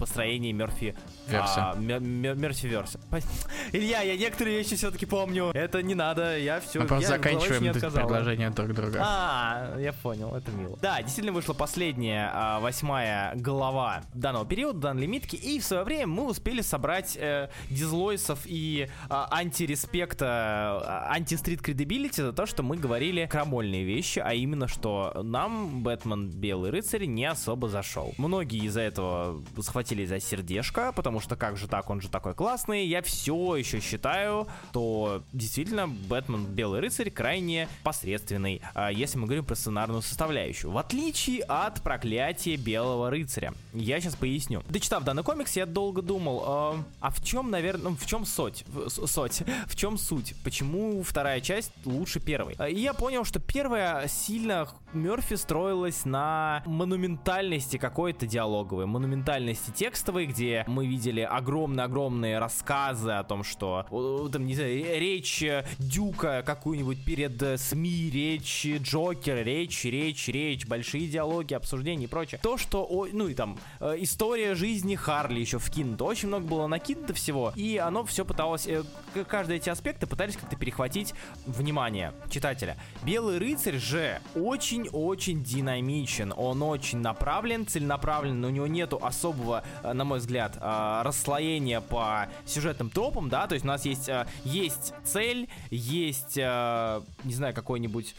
построении Мерфи... Верса. А, Мерфи Верса. Илья, я некоторые вещи все-таки помню. Это не надо, я все... Мы просто заканчиваем предложение друг друга. А, я понял, это мило. Да, действительно вышла последняя, а, восьмая глава данного периода, данной лимитки, и в свое время мы успели собрать э, дизлойсов и э, антиреспекта, э, анти-стрит кредибилити за то, что мы говорили крамольные вещи, а именно, что нам Бэтмен Белый Рыцарь не особо зашел. Многие из-за этого схватили за сердечко, потому что как же так, он же такой классный. Я все еще считаю, что действительно Бэтмен Белый Рыцарь крайне посредственный, а, если мы говорим про сценарную составляющую. В отличие от проклятия Белого Рыцаря. Я сейчас поясню. Дочитав данный комикс, я долго думал, э, а в чем, наверное, ну, в чем суть? Суть. В чем суть? Почему вторая часть лучше первой? И я понял, что первая сильно Мерфи строилась на монументальности какой-то диалоговой, монументальности текстовой, где мы видели огромные-огромные рассказы о том, что там, не знаю, речь Дюка какую-нибудь перед СМИ, речь Джокера, речь, речь, речь, большие диалоги, обсуждения и прочее. То, что, ну и там, э, история жизни Харли еще вкинута. Очень много было накинуто всего, и оно все пыталось, э, каждые эти аспекты пытались как-то перехватить внимание читателя. Белый рыцарь же очень-очень динамичен, он очень направлен, целенаправлен, но у него нету особого, э, на мой взгляд, э, расслоения по сюжетным тропам, да, то есть у нас есть, э, есть цель, есть, не знаю, какой-нибудь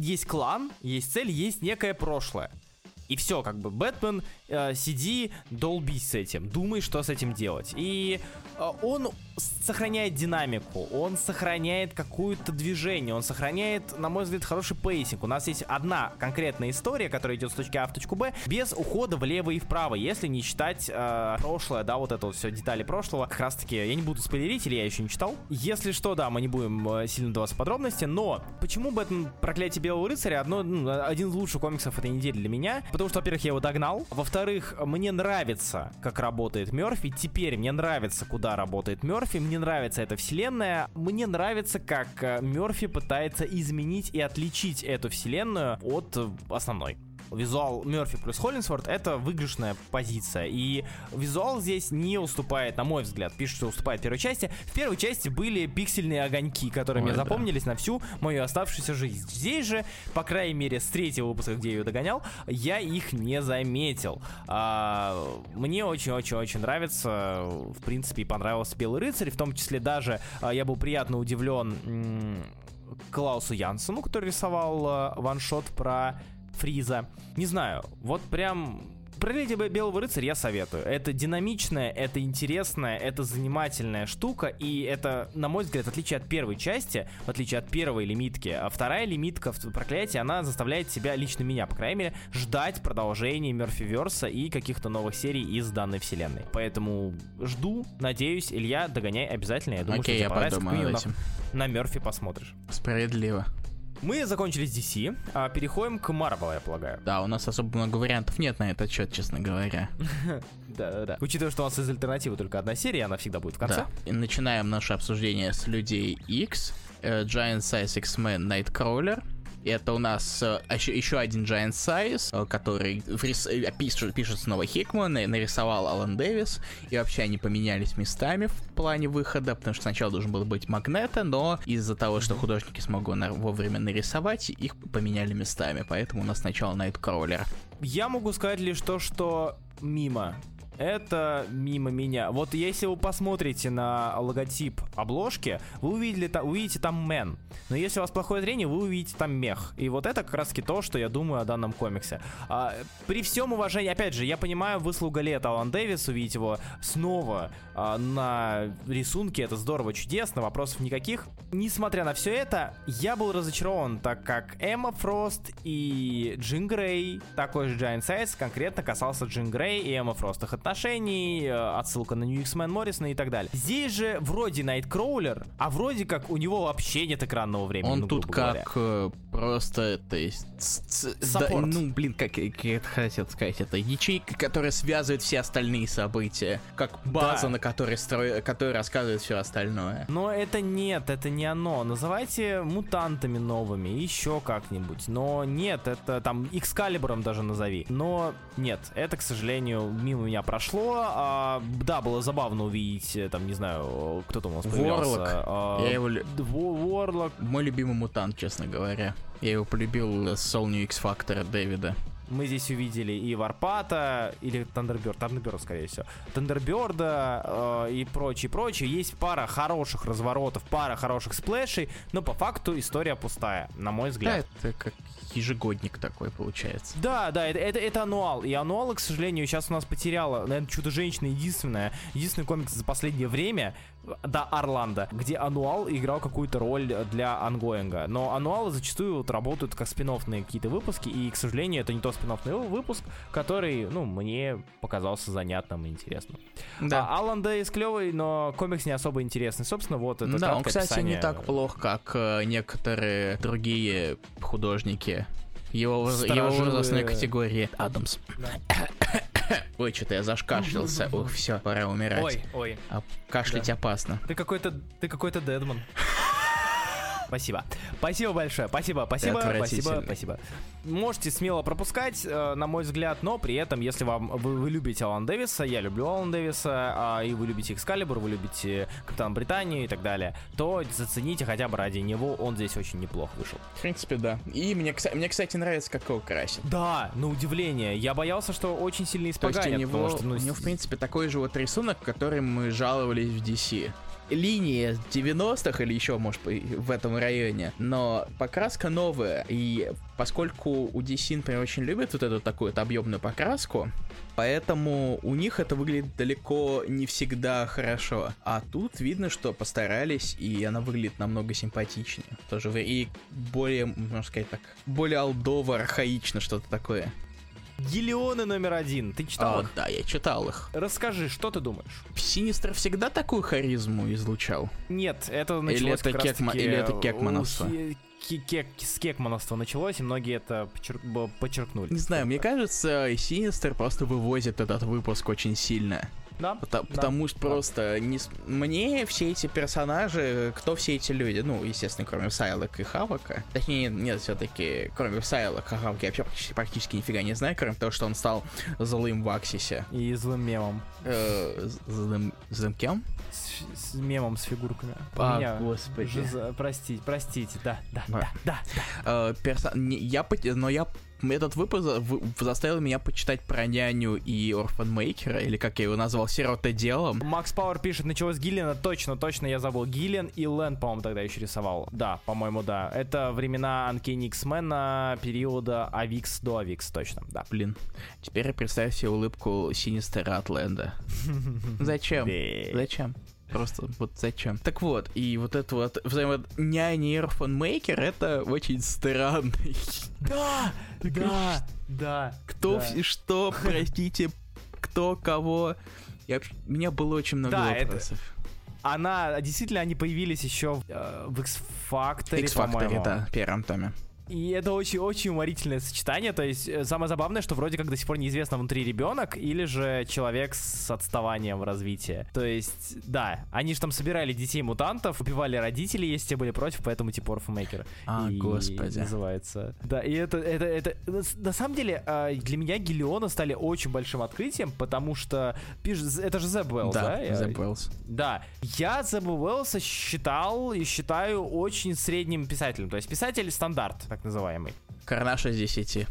есть клан, есть цель, есть некое прошлое. И все, как бы, Бэтмен, э, сиди, долбись с этим, думай, что с этим делать. И э, он сохраняет динамику, он сохраняет какое-то движение, он сохраняет, на мой взгляд, хороший pacing. У нас есть одна конкретная история, которая идет с точки А в точку Б, без ухода влево и вправо, если не читать э, прошлое, да, вот это вот все детали прошлого. Как раз таки, я не буду спойлерить, или я еще не читал. Если что, да, мы не будем э, сильно даваться подробности, но почему Бэтмен Проклятие Белого Рыцаря одно, ну, один из лучших комиксов этой недели для меня? Потому что, во-первых, я его догнал. Во-вторых, мне нравится, как работает Мерфи. Теперь мне нравится, куда работает Мерфи. Мне нравится эта вселенная. Мне нравится, как э, Мерфи пытается изменить и отличить эту вселенную от э, основной визуал Мерфи плюс Холлинсворт это выигрышная позиция. И визуал здесь не уступает, на мой взгляд, пишет, что уступает первой части. В первой части были пиксельные огоньки, которые Ой, мне да. запомнились на всю мою оставшуюся жизнь. Здесь же, по крайней мере, с третьего выпуска, где я ее догонял, я их не заметил. А, мне очень-очень-очень нравится, в принципе, и понравился Белый рыцарь, в том числе даже а, я был приятно удивлен Клаусу Янсену, который рисовал э, ваншот про Фриза. Не знаю, вот прям Пролетие Белого рыцаря я советую. Это динамичная, это интересная, это занимательная штука, и это, на мой взгляд, в отличие от первой части, в отличие от первой лимитки, а вторая лимитка в проклятии, она заставляет себя, лично меня, по крайней мере, ждать продолжения Мерфиверса и каких-то новых серий из данной вселенной. Поэтому жду, надеюсь, Илья, догоняй обязательно. Я думаю, Окей, что тебе я понравится. На, на Мерфи посмотришь. Справедливо. Мы закончили с DC, а переходим к Marvel, я полагаю. Да, у нас особо много вариантов нет на этот счет, честно говоря. Да-да-да. Учитывая, что у нас из альтернативы только одна серия, она всегда будет в конце. Да. И начинаем наше обсуждение с Людей X, э, Giant Size X-Men Nightcrawler, это у нас э, еще, один Giant Size, э, который рис, э, пишет, пишет снова Хикман, нарисовал Алан Дэвис, и вообще они поменялись местами в плане выхода, потому что сначала должен был быть Магнета, но из-за того, что художники смогут на, вовремя нарисовать, их поменяли местами, поэтому у нас сначала Найткроулер. Я могу сказать лишь то, что мимо это мимо меня. Вот если вы посмотрите на логотип обложки, вы увидели, увидите там Мэн. Но если у вас плохое зрение, вы увидите там мех. И вот это как раз таки то, что я думаю о данном комиксе. А, при всем уважении, опять же, я понимаю выслуга лет Алан Дэвис, увидеть его снова а, на рисунке, это здорово, чудесно, вопросов никаких. Несмотря на все это, я был разочарован, так как Эмма Фрост и Джин Грей, такой же Giant Size, конкретно касался Джин Грей и Эмма Фрост их отношений, э, отсылка на New X-Men Моррисона и так далее. Здесь же вроде Найткроулер, а вроде как у него вообще нет экранного времени. Он ну, тут как говоря. Э, просто, то есть... Да, ну, блин, как, как я хотел сказать, это ячейка, которая связывает все остальные события, как база, да. на которой, строй, которая рассказывает все остальное. Но это нет, это не оно. Называйте мутантами новыми, еще как-нибудь. Но нет, это там Экскалибуром даже назови. Но нет, это, к сожалению, мимо меня прошло. А, да, было забавно увидеть, э, там, не знаю, кто-то у нас появлялся. А, я его... Ворлок. Мой любимый мутант, честно говоря. Я его полюбил с New X Factor Дэвида. Мы здесь увидели и Варпата, или Тандерберд, Тандерберд, скорее всего, Тандерберда э, и прочее, прочее. Есть пара хороших разворотов, пара хороших splash ей, но по факту история пустая, на мой взгляд. Да, это как ежегодник такой получается. Да, да, это, это, это annual. И annual ы, к сожалению, сейчас у нас потеряла, наверное, Чудо-женщина единственная, единственный комикс за последнее время, до Орландо, где Ануал играл какую-то роль для ангоинга. Но Ануалы зачастую вот работают как спин какие-то выпуски, и, к сожалению, это не тот спин выпуск, который, ну, мне показался занятным и интересным. Да. А Алан Дейс клевый, но комикс не особо интересный. Собственно, вот это Да, он, кстати, описание... не так плох, как э, некоторые другие художники его, его возрастной категории. Адамс. Да. Ой, что-то я зашкашлялся. Ух, все, пора умирать. Ой, ой. А кашлять да. опасно. Ты какой-то, ты какой-то дедман. Спасибо. Спасибо большое. Спасибо, спасибо, спасибо, спасибо. Можете смело пропускать, э, на мой взгляд, но при этом, если вам вы, вы любите Алан Дэвиса, я люблю Алан Дэвиса, а, и вы любите Экскалибур, вы любите Капитан Британию и так далее, то зацените хотя бы ради него, он здесь очень неплохо вышел. В принципе, да. И мне, мне кстати, нравится, как его красит. Да, на удивление. Я боялся, что очень сильно испоганят. То есть у него, что, ну, у него, в принципе, такой же вот рисунок, который мы жаловались в DC линии 90-х или еще, может в этом районе, но покраска новая, и поскольку у DC, например, очень любят вот эту такую вот объемную покраску, поэтому у них это выглядит далеко не всегда хорошо. А тут видно, что постарались, и она выглядит намного симпатичнее. Тоже и более, можно сказать так, более алдово, архаично что-то такое. Гелионы номер один. Ты читал а, их? Да, я читал их. Расскажи, что ты думаешь? Синистер всегда такую харизму излучал? Нет, это началось или это, как кекма... или это кекмановство? Кек, с кекмановства началось, и многие это подчер... подчеркнули. Не знаю, мне кажется, Синистер просто вывозит этот выпуск очень сильно. Да. Потому, да. потому что да. просто не, мне все эти персонажи, кто все эти люди, ну, естественно, кроме Сайлок и Хавака, точнее, нет, все-таки, кроме Сайлока, Хавака, я вообще практически, практически нифига не знаю, кроме того, что он стал злым в Аксисе. И злым мемом. Э, злым, злым кем? С, с мемом с фигурками. А, Меня господи. Простите, простите, да, да, да, да. да. Э, перso... я, но я этот выпуск заставил меня почитать про няню и Орфанмейкера, или как я его назвал, сирота делом. Макс Пауэр пишет, началось Гиллиана, точно, точно, я забыл. Гиллиан и Лэн, по-моему, тогда еще рисовал. Да, по-моему, да. Это времена Uncanny X-Men периода Авикс до Авикс, точно, да. Блин, теперь представь себе улыбку Синистера от Лэнда. Зачем? Зачем? Просто вот зачем? Так вот, и вот это вот взаимо... няня и Мейкер это очень странный. Да! Да! Да! Кто да. что, простите, кто кого. Я, у меня было очень много да, вопросов. Это она, действительно, они появились еще э, в X-Factor, X-Factor, да, первом томе. И это очень-очень уморительное сочетание. То есть э, самое забавное, что вроде как до сих пор неизвестно, внутри ребенок или же человек с отставанием в развитии. То есть, да, они же там собирали детей-мутантов, убивали родителей, если те были против, поэтому типа Орфмейкер. А, и господи. Называется. Да, и это, это, это, на самом деле, а, для меня Гелиона стали очень большим открытием, потому что, это же Зеб Уэллс, да? Да, Зеб Уэллс. Да, я Зеб Уэллса считал и считаю очень средним писателем. То есть писатель стандарт, так называемый. Карнаша из 10.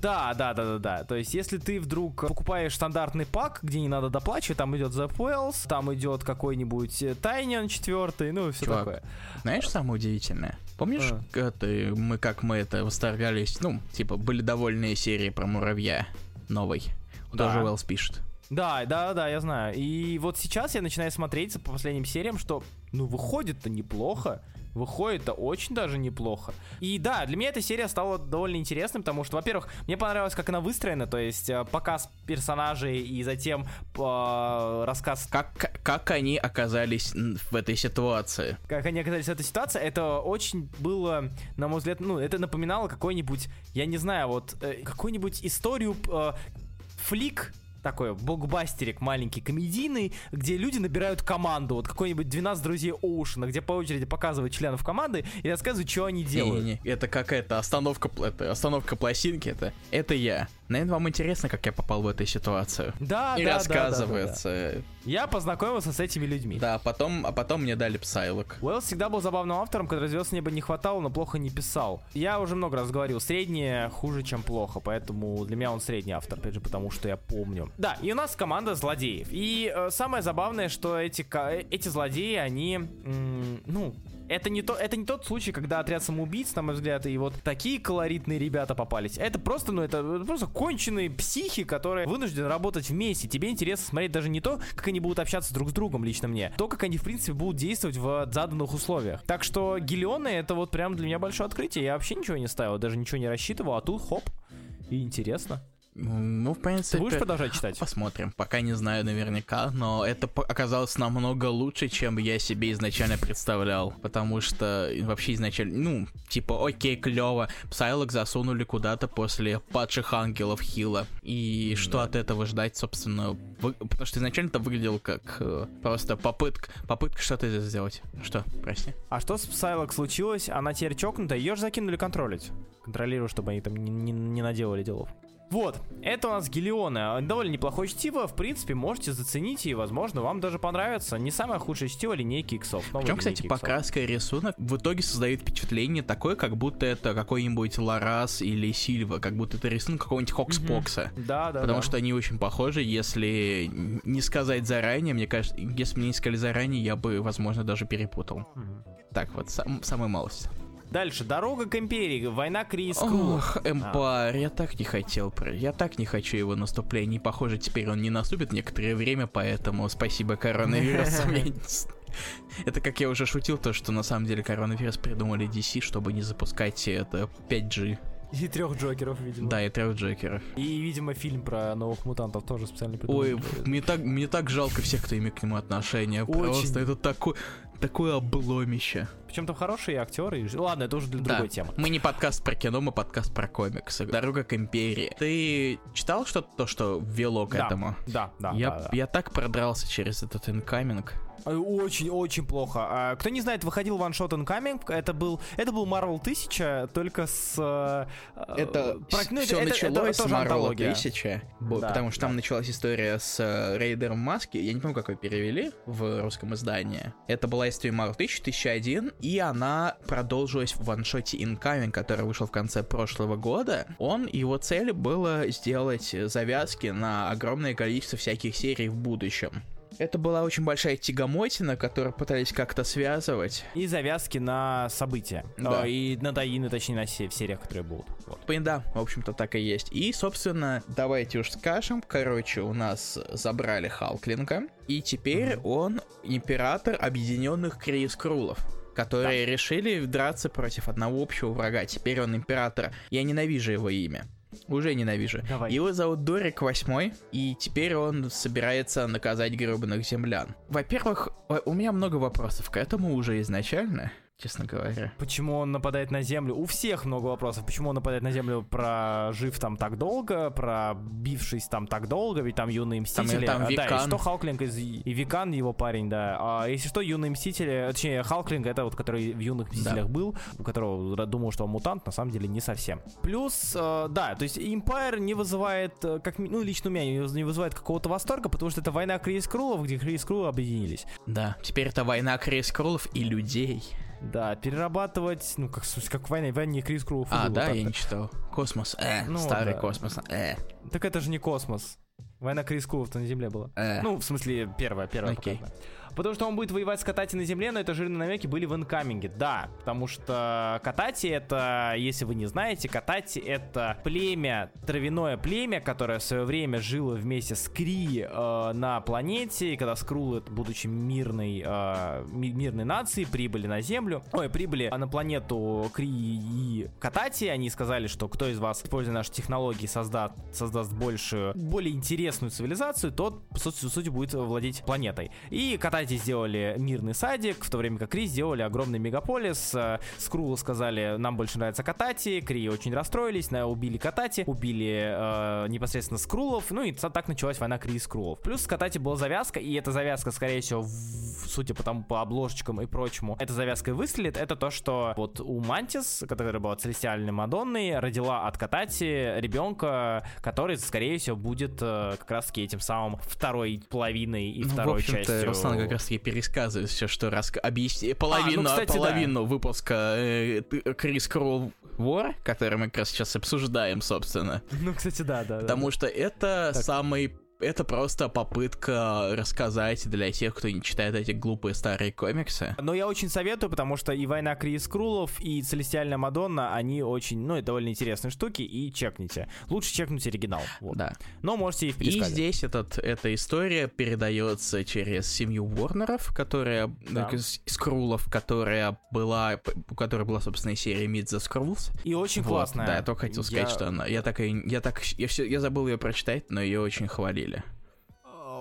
Да, да, да, да, да. То есть, если ты вдруг покупаешь стандартный пак, где не надо доплачивать, там идет The Wells, там идет какой-нибудь э, Тайнин четвертый, ну и все Чувак, такое. Знаешь, самое удивительное? Помнишь, а. это, мы как мы это восторгались, ну, типа, были довольные серии про муравья новой. Да. Даже Уэллс пишет. Да, да, да, я знаю. И вот сейчас я начинаю смотреть по последним сериям, что, ну, выходит-то неплохо выходит это очень даже неплохо. И да, для меня эта серия стала довольно интересной, потому что, во-первых, мне понравилось, как она выстроена, то есть э, показ персонажей и затем э, рассказ... Как, как они оказались в этой ситуации? Как они оказались в этой ситуации, это очень было, на мой взгляд, ну, это напоминало какой-нибудь, я не знаю, вот, э, какую-нибудь историю э, флик такой блокбастерик маленький, комедийный, где люди набирают команду, вот какой-нибудь 12 друзей Оушена, где по очереди показывают членов команды и рассказывают, что они делают. Не, не, не. Это какая-то остановка, это остановка пластинки, это, это я. Наверное, вам интересно, как я попал в эту ситуацию. Да, и да, рассказывается. Да, да, да, да. Я познакомился с этими людьми. Да, потом, а потом мне дали Псайлок. Уэллс всегда был забавным автором, когда звезд неба не хватало, но плохо не писал. Я уже много раз говорил, среднее хуже, чем плохо, поэтому для меня он средний автор, опять же, потому что я помню. Да, и у нас команда злодеев. И э, самое забавное, что эти, эти злодеи, они, м- ну, это не, то, это не тот случай, когда отряд самоубийц, на мой взгляд, и вот такие колоритные ребята попались. Это просто, ну, это просто конченые психи, которые вынуждены работать вместе. Тебе интересно смотреть даже не то, как они будут общаться друг с другом, лично мне, то, как они, в принципе, будут действовать в заданных условиях. Так что Гелионы, это вот прям для меня большое открытие. Я вообще ничего не ставил, даже ничего не рассчитывал, а тут хоп, и интересно. Ну, в принципе... Ты будешь продолжать читать? Посмотрим. Пока не знаю наверняка, но это оказалось намного лучше, чем я себе изначально представлял. Потому что вообще изначально, ну, типа, окей, клево. Псайлок засунули куда-то после падших ангелов Хила. И да. что от этого ждать, собственно, вы... потому что изначально это выглядело как э, просто попытка, попытка что-то сделать. Что, прости? А что с Псайлок случилось? Она теперь чокнутая, ее же закинули контролить. Контролирую, чтобы они там не, не, не наделали делов. Вот, это у нас Гелионы. Довольно неплохое чтиво, в принципе, можете заценить и, возможно, вам даже понравится. Не самое худшее чтиво линейки иксов. Причем, кстати, иксов. покраска и рисунок в итоге создают впечатление такое, как будто это какой-нибудь Ларас или Сильва, как будто это рисунок какого-нибудь Хокспокса. Mm-hmm. Да, да, Потому да. что они очень похожи, если не сказать заранее, мне кажется, если мне не сказали заранее, я бы, возможно, даже перепутал. Mm-hmm. Так вот, сам, самая малость. Дальше. Дорога к империи. Война Крис Ох, Эмпайр. А. Я так не хотел. Я так не хочу его наступления. Похоже, теперь он не наступит некоторое время, поэтому спасибо коронавирусу. Это как я уже шутил, то, что на самом деле коронавирус придумали DC, чтобы не запускать это 5G. И трех Джокеров, видимо. Да, и трех Джокеров. И, видимо, фильм про новых мутантов тоже специально придумали. Ой, мне так, мне так жалко всех, кто имеет к нему отношение. Очень. Просто это такой, такое обломище. Причем там хорошие актеры. Ладно, это уже для да. другой темы. Мы не подкаст про кино, мы подкаст про комиксы. Дорога к империи. Ты читал что-то, то, что вело к да. этому? Да, да. Я, да, да. я так продрался через этот инкаминг. Очень-очень плохо. А, кто не знает, выходил ваншот Incoming. Это был, это был Marvel 1000, только с... Э, это про, ну, все это, началось это, это, с Marvel 1000, да, потому что да. там началась история с э, Рейдером Маски. Я не помню, как ее перевели в русском издании. Это была история Marvel 1000, 1001, и она продолжилась в ваншоте Incoming, который вышел в конце прошлого года. Он, его цель было сделать завязки на огромное количество всяких серий в будущем. Это была очень большая тягомотина, которую пытались как-то связывать. И завязки на события. Да. и на таины, точнее, на все, в сериях, которые будут. Вот. Да, в общем-то, так и есть. И, собственно, давайте уж скажем, короче, у нас забрали Халклинга, и теперь mm-hmm. он император объединенных Крейскрулов которые да. решили драться против одного общего врага. Теперь он император. Я ненавижу его имя. Уже ненавижу. Давай. Его зовут Дорик Восьмой, и теперь он собирается наказать гребаных землян. Во-первых, у меня много вопросов к этому уже изначально честно говоря. Почему он нападает на Землю? У всех много вопросов. Почему он нападает на Землю, прожив там так долго, пробившись там так долго, ведь там юные мстители. Там, там Викан. Да, и что Халклинг из... и Викан его парень, да. А если что, юные мстители, точнее, Халклинг это вот, который в юных мстителях да. был, у которого думал, что он мутант, на самом деле не совсем. Плюс, э, да, то есть Empire не вызывает, э, как, ну, лично у меня не вызывает какого-то восторга, потому что это война Крис Крулов, где Крис Крулы объединились. Да, теперь это война Крис Крулов и людей. Да, перерабатывать, ну, как, как война, войне Кри-Скруллов. А, да, я не читал. Космос, э, ну, старый да. космос, э. Так это же не космос. Война Кри-Скруллов на Земле была. Э. Ну, в смысле, первая, первая. Окей. Потому что он будет воевать с Котати на земле, но это жирные намеки были в Incoming е. Да, потому что Котати это, если вы не знаете, Котати это племя, травяное племя, которое в свое время жило вместе с Кри э, на планете, и когда Скрулы, будучи мирной, э, мирной нацией, прибыли на Землю, ой, прибыли на планету Кри и Котати, они сказали, что кто из вас, используя наши технологии, создаст, создаст большую, более интересную цивилизацию, тот, по сути, будет владеть планетой. И Катати сделали мирный садик, в то время как Кри сделали огромный мегаполис. Э, Скрулы сказали, нам больше нравится Катати, Кри очень расстроились, убили Катати, убили э, непосредственно Скрулов, ну и так началась война Кри и Скрулов. Плюс в Катати была завязка, и эта завязка, скорее всего, в, судя по тому, по обложечкам и прочему, эта завязка выстрелит, это то, что вот у Мантис, которая была целестиальной Мадонной, родила от Катати ребенка, который, скорее всего, будет э, как раз-таки этим самым второй половиной и ну, второй частью. Руслан как раз-таки пересказывает все, что раз... объясни... половину, а, ну, кстати, половину да. выпуска э, Крис Кролл War, который мы как раз сейчас обсуждаем, собственно. Ну, кстати, да, да. Потому да. что это так. самый это просто попытка рассказать для тех, кто не читает эти глупые старые комиксы. Но я очень советую, потому что и «Война Крис Крулов», и «Целестиальная Мадонна», они очень, ну, это довольно интересные штуки, и чекните. Лучше чекнуть оригинал. Вот. Да. Но можете и в И здесь этот, эта история передается через семью Уорнеров, которая, да. Скрулов, которая была, у которой была, собственно, серия Meet the Skrulls. И очень вот, классная. Да, я только хотел сказать, я... что она, я так, я так, я все, я забыл ее прочитать, но ее очень хвалили хвалили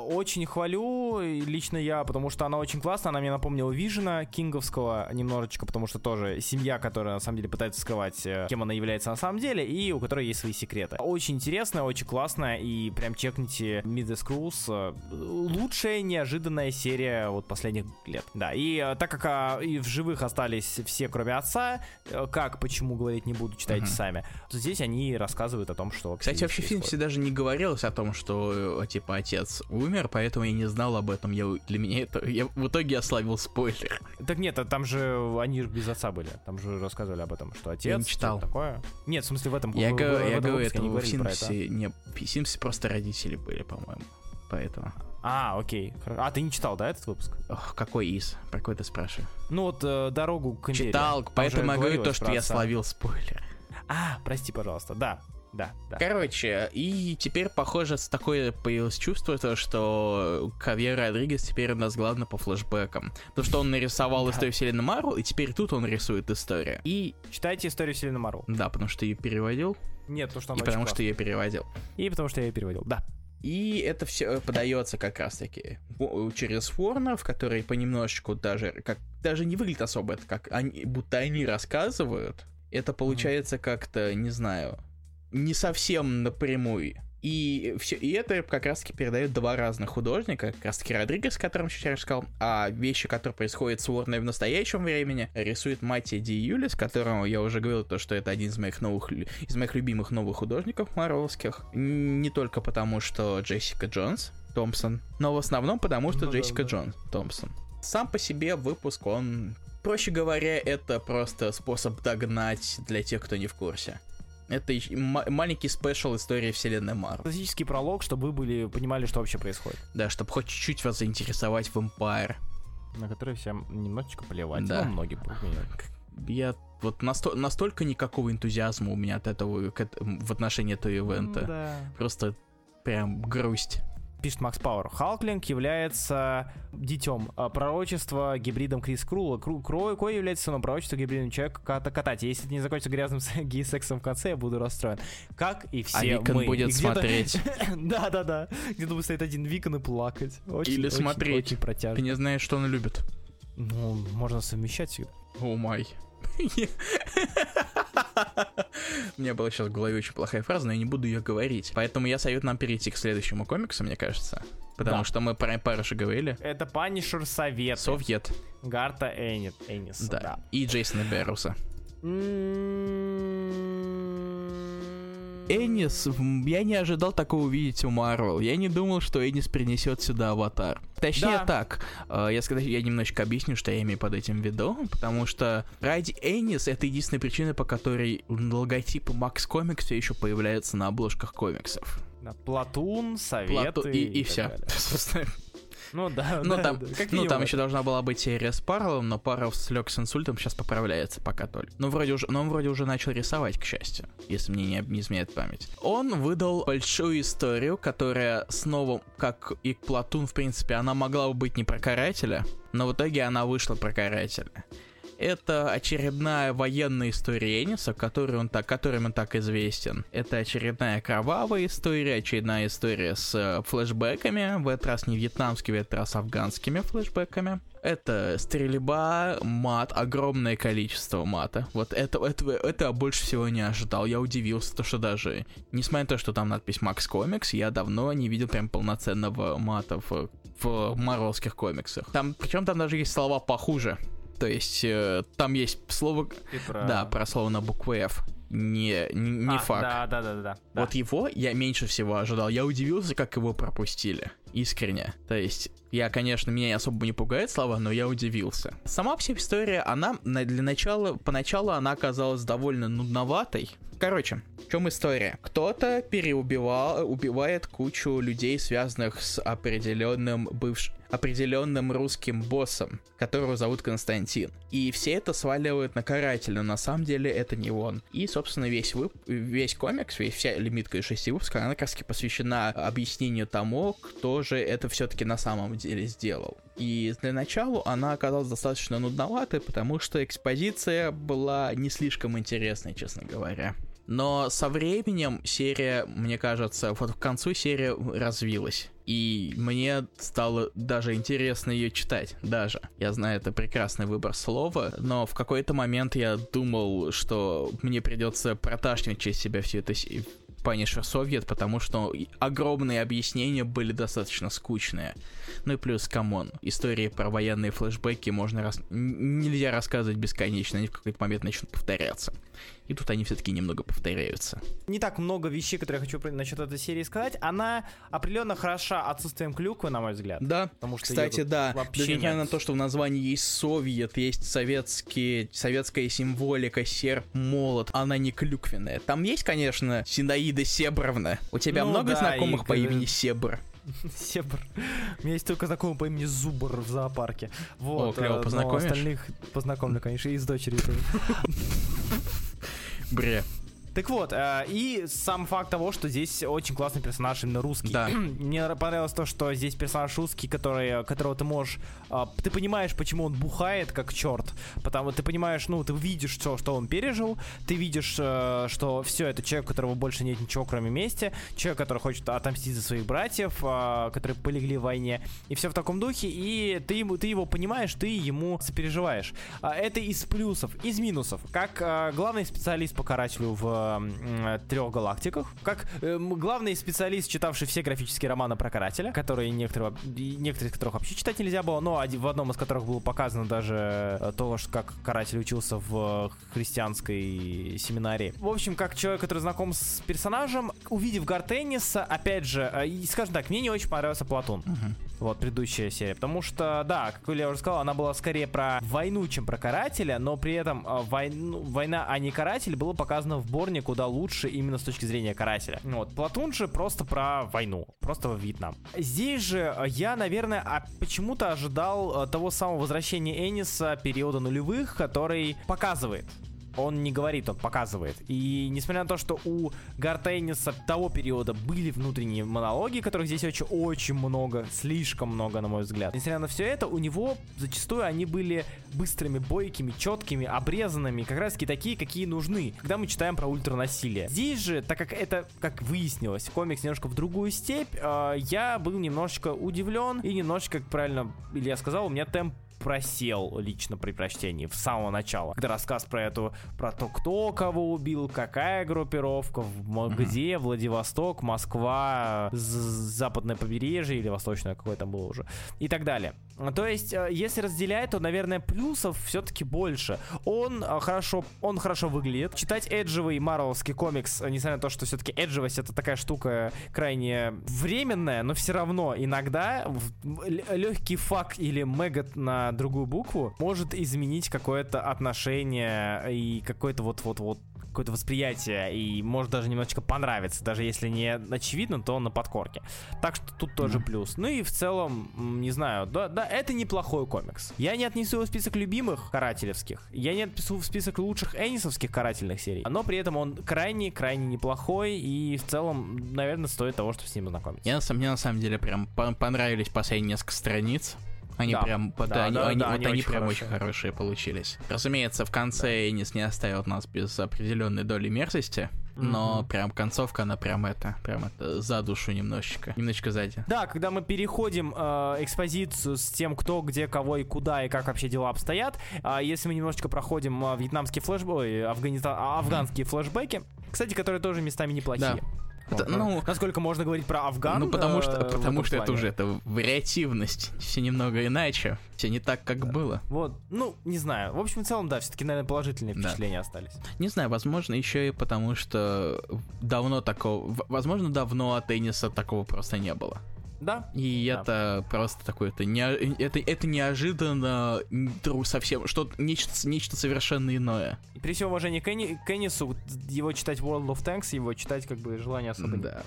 очень хвалю, лично я, потому что она очень классная, она мне напомнила Вижена Кинговского немножечко, потому что тоже семья, которая на самом деле пытается скрывать, э, кем она является на самом деле, и у которой есть свои секреты. Очень интересная, очень классная, и прям чекните Mid Scrolls. Лучшая неожиданная серия вот последних лет. Да, и э, так как а, и в живых остались все, кроме отца, э, как, почему говорить не буду, читайте uh-huh. сами, то здесь они рассказывают о том, что... Кстати, вообще в фильме даже не говорилось о том, что, типа, отец умер, умер, поэтому я не знал об этом. Я, для меня это... Я, в итоге я славил спойлер. Так нет, там же они без отца были. Там же рассказывали об этом, что отец... Я не читал. Такое. Нет, в смысле в этом... Я, в, говорю, в, я говорю, это в Симсе... Не, в Симсе просто родители были, по-моему. Поэтому... А, окей. А, ты не читал, да, этот выпуск? Ох, какой из? Про какой ты спрашиваешь? Ну вот э, «Дорогу к империи». Читал, Там поэтому я говорю то, что я словил спойлер. А, прости, пожалуйста, да да, да. Короче, и теперь, похоже, с такое появилось чувство, то, что Кавьер Родригес теперь у нас главный по флешбекам. Потому что он нарисовал да. историю вселенной Марвел, и теперь тут он рисует историю. И... Читайте историю вселенной Марвел. Да, потому что ее переводил. Нет, потому что И потому что я переводил. И потому что я ее переводил, да. И это все подается как раз-таки через Ворнов, которые понемножечку даже, как даже не выглядит особо, это как они, будто они рассказывают. Это получается mm-hmm. как-то, не знаю, не совсем напрямую. И, все, и это как раз-таки передает два разных художника, как раз-таки Родригес, о котором сейчас сказал, а вещи, которые происходят с Уорной в настоящем времени, рисует Матти Ди Юлис, которому я уже говорил, то, что это один из моих новых, из моих любимых новых художников марвелских. Не только потому, что Джессика Джонс, Томпсон, но в основном потому, что ну, Джессика да, да. Джонс, Томпсон. Сам по себе выпуск, он, проще говоря, это просто способ догнать для тех, кто не в курсе. Это маленький спешл истории вселенной Марвел. Классический пролог, чтобы вы были, понимали, что вообще происходит. Да, чтобы хоть чуть-чуть вас заинтересовать в Empire. На который всем немножечко плевать. Да. Ну, многим. Я вот насто- настолько никакого энтузиазма у меня от этого к, в отношении этого ивента. Да. Просто прям грусть пишет Макс Пауэр, Халклинг является детем а, пророчества гибридом Крис Крула. Кру, Крой, Кой является сыном пророчества гибридом человека Ката Катати. Если это не закончится грязным гей-сексом в конце, я буду расстроен. Как и все а Викон мы. будет смотреть. Да-да-да. Где-то будет стоять один Викон и плакать. Очень, Или очень, смотреть. Очень протяжно. Ты не знаешь, что он любит. Ну, можно совмещать всегда. О май. У меня была сейчас в голове очень плохая фраза, но я не буду ее говорить. Поэтому я советую нам перейти к следующему комиксу, мне кажется. Потому да. что мы про уже говорили. Это Punisher Soviet. Soviet. Гарта Энит, Эннис. Да. да. И Джейсена Берроуза. Эннис, я не ожидал такого увидеть у Марвел. Я не думал, что Эннис принесет сюда Avatar. Точнее да. так, э, я, сказать, я немножечко объясню, что я имею под этим в виду, потому что ради Эннис это единственная причина, по которой логотипы Max Comics все еще появляются на обложках комиксов. Платун, Советы Плату... и, и, и все. Ну да, ну, да, там, да, ну там еще должна была быть серия с Парловым, но Парлов слег с инсультом, сейчас поправляется пока только. Ну вроде уже, но он вроде уже начал рисовать, к счастью, если мне не, не изменяет память. Он выдал большую историю, которая снова, как и Платун, в принципе, она могла бы быть не про карателя, но в итоге она вышла про карателя. Это очередная военная история Эниса, которой он так, которым он так известен. Это очередная кровавая история, очередная история с э, флешбеками, в этот раз не вьетнамскими, в этот раз афганскими флешбеками. Это стрельба, мат, огромное количество мата. Вот это, это, это больше всего не ожидал. Я удивился, то что даже, несмотря на то, что там надпись Max Comics, я давно не видел прям полноценного мата в, в марвелских комиксах. Там, причем там даже есть слова похуже. То есть э, там есть слово... Про... Да, про слово на букву F. Не, не, не а, факт. Да, да, да, да. Вот его я меньше всего ожидал. Я удивился, как его пропустили. Искренне. То есть, я, конечно, меня особо не пугает слова, но я удивился. Сама вся история, она для начала, поначалу она оказалась довольно нудноватой. Короче, в чем история? Кто-то переубивал, убивает кучу людей, связанных с определенным бывшим определенным русским боссом, которого зовут Константин. И все это сваливают на карателя, на самом деле это не он. И, собственно, весь, вып... весь комикс, весь, вся лимитка из шести выпусков, она как раз посвящена объяснению тому, кто же это все-таки на самом деле сделал. И для начала она оказалась достаточно нудноватой, потому что экспозиция была не слишком интересной, честно говоря. Но со временем серия, мне кажется, вот к концу серия развилась. И мне стало даже интересно ее читать, даже. Я знаю, это прекрасный выбор слова, но в какой-то момент я думал, что мне придется проташнивать через себя всю эту Punisher Soviet, потому что огромные объяснения были достаточно скучные. Ну и плюс, come on, истории про военные флешбеки можно рас... нельзя рассказывать бесконечно, они в какой-то момент начнут повторяться. И тут они все-таки немного повторяются. Не так много вещей, которые я хочу насчет этой серии сказать. Она определенно хороша отсутствием клюквы, на мой взгляд. Да, потому что кстати, да. Даже несмотря на то, что в названии есть Совет, есть советские, советская символика, серп, молот, она не клюквенная. Там есть, конечно, Синаида Себровна. У тебя ну, много да, знакомых и... по имени Себр? Себр. У меня есть только знакомый по имени Зубр в зоопарке. Вот. О, клево, э, познакомишь? остальных познакомлю, конечно, и с дочерью. Бре. Так вот, э, и сам факт того, что здесь очень классный персонаж именно русский. Да. Мне понравилось то, что здесь персонаж русский, который, которого ты можешь... Э, ты понимаешь, почему он бухает как черт. Потому ты понимаешь, ну, ты видишь все, что он пережил. Ты видишь, э, что все, это человек, у которого больше нет ничего, кроме мести. Человек, который хочет отомстить за своих братьев, э, которые полегли в войне. И все в таком духе. И ты, ему, ты его понимаешь, ты ему сопереживаешь. Э, это из плюсов. Из минусов. Как главный специалист по карателю в трех галактиках. Как э, главный специалист, читавший все графические романы про карателя, которые некоторые, некоторые из которых вообще читать нельзя было, но в одном из которых было показано даже э, то, что как каратель учился в христианской семинарии. В общем, как человек, который знаком с персонажем, увидев Гартенниса, опять же, э, скажем так, мне не очень понравился Платон. Uh-huh. Вот, предыдущая серия. Потому что, да, как я уже сказал, она была скорее про войну, чем про карателя, но при этом э, войну, война, а не каратель, было показано в Борне куда лучше именно с точки зрения карателя. Вот, Платун же просто про войну, просто в Вьетнам. Здесь же э, я, наверное, а почему-то ожидал того самого возвращения Эниса периода нулевых, который показывает он не говорит, он показывает. И несмотря на то, что у Гартенниса того периода были внутренние монологи, которых здесь очень, очень много, слишком много, на мой взгляд. Несмотря на все это, у него зачастую они были быстрыми, бойкими, четкими, обрезанными, как раз таки такие, какие нужны, когда мы читаем про ультранасилие. Здесь же, так как это, как выяснилось, комикс немножко в другую степь, э, я был немножечко удивлен и немножечко, как правильно Илья сказал, у меня темп просел лично при прочтении с самого начала. Когда рассказ про эту, про то, кто кого убил, какая группировка, в, где, mm-hmm. Владивосток, Москва, западное побережье или восточное, какое там было уже, и так далее. То есть, э, если разделять, то, наверное, плюсов все-таки больше. Он э, хорошо, он хорошо выглядит. Читать эджевый марвелский комикс, э, несмотря на то, что все-таки эджевость это такая штука крайне временная, но все равно иногда легкий фак или мегат на другую букву может изменить какое-то отношение и какой-то вот-вот-вот какое-то восприятие и может даже немножечко понравиться, даже если не очевидно, то на подкорке. Так что тут тоже плюс. Ну и в целом, не знаю, да, да, это неплохой комикс. Я не отнесу его в список любимых карателевских, я не отнесу в список лучших энисовских карательных серий, но при этом он крайне-крайне неплохой и в целом, наверное, стоит того, чтобы с ним ознакомиться. Я, мне на самом деле прям понравились последние несколько страниц. Они да. прям, да, да, они, да, они, да, вот они, они прям хорошие. очень хорошие получились. Разумеется, в конце да. Энис не оставил нас без определенной доли мерзости. Но mm-hmm. прям концовка, она прям это, прям это за душу немножечко, немножечко сзади. Да, когда мы переходим э, экспозицию с тем, кто, где, кого и куда и как вообще дела обстоят, э, если мы немножечко проходим э, вьетнамские флешбеки, афганиста... афганские mm-hmm. флешбеки, кстати, которые тоже местами неплохие. Да. Это, ну, насколько можно говорить про Афган? Ну, потому что, э, потому что это уже это вариативность. Все немного иначе. Все не так, как да. было. Вот, ну, не знаю. В общем, в целом, да, все-таки, наверное, положительные впечатления да. остались. Не знаю, возможно, еще и потому, что давно такого... Возможно, давно от тенниса такого просто не было. Да. И да. это просто такое, это, не, это, это неожиданно совсем, что нечто, нечто совершенно иное. И при всем уважении к, Энни, к Эннису, его читать World of Tanks, его читать как бы желание особо Да.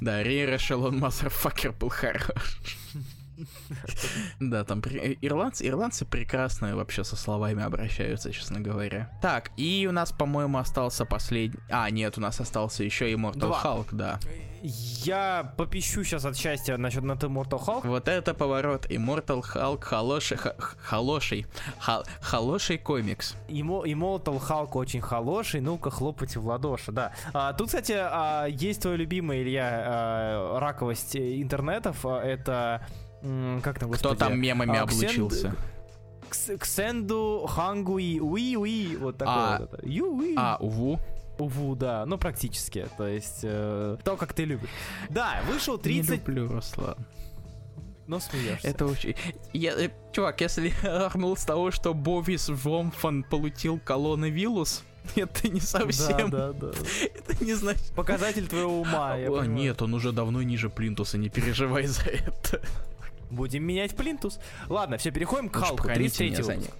Да, Рейра Шелон Массерфакер был хорош. Да, там ирландцы, ирландцы прекрасно вообще со словами обращаются, честно говоря. Так, и у нас, по-моему, остался последний... А, нет, у нас остался еще Immortal Hulk, да. Я попищу сейчас от счастья насчет на Immortal Hulk. Вот это поворот. Immortal Hulk хороший, хороший, хороший комикс. Immortal Hulk очень хороший, ну-ка хлопайте в ладоши, да. А, тут, кстати, а, есть твой любимый, Илья, а, раковость интернетов. А, это как там, господи? Кто там мемами а, облучился? Ксенду Хангуи Уи Уи вот такое а, вот это. Ю А, Уву. Уву, да, ну практически, то есть э, то, как ты любишь. Да, вышел 30... Не люблю, Руслан. Но смеешься. Это очень... Я, э, чувак, если орнул с того, что Бовис Вомфан получил колоновирус, это не совсем. Да, да, да. Это не значит. Показатель твоего ума. О, нет, он уже давно ниже Плинтуса, не переживай за это. Будем менять плинтус. Ладно, все, переходим к Халку. 33 выпуск.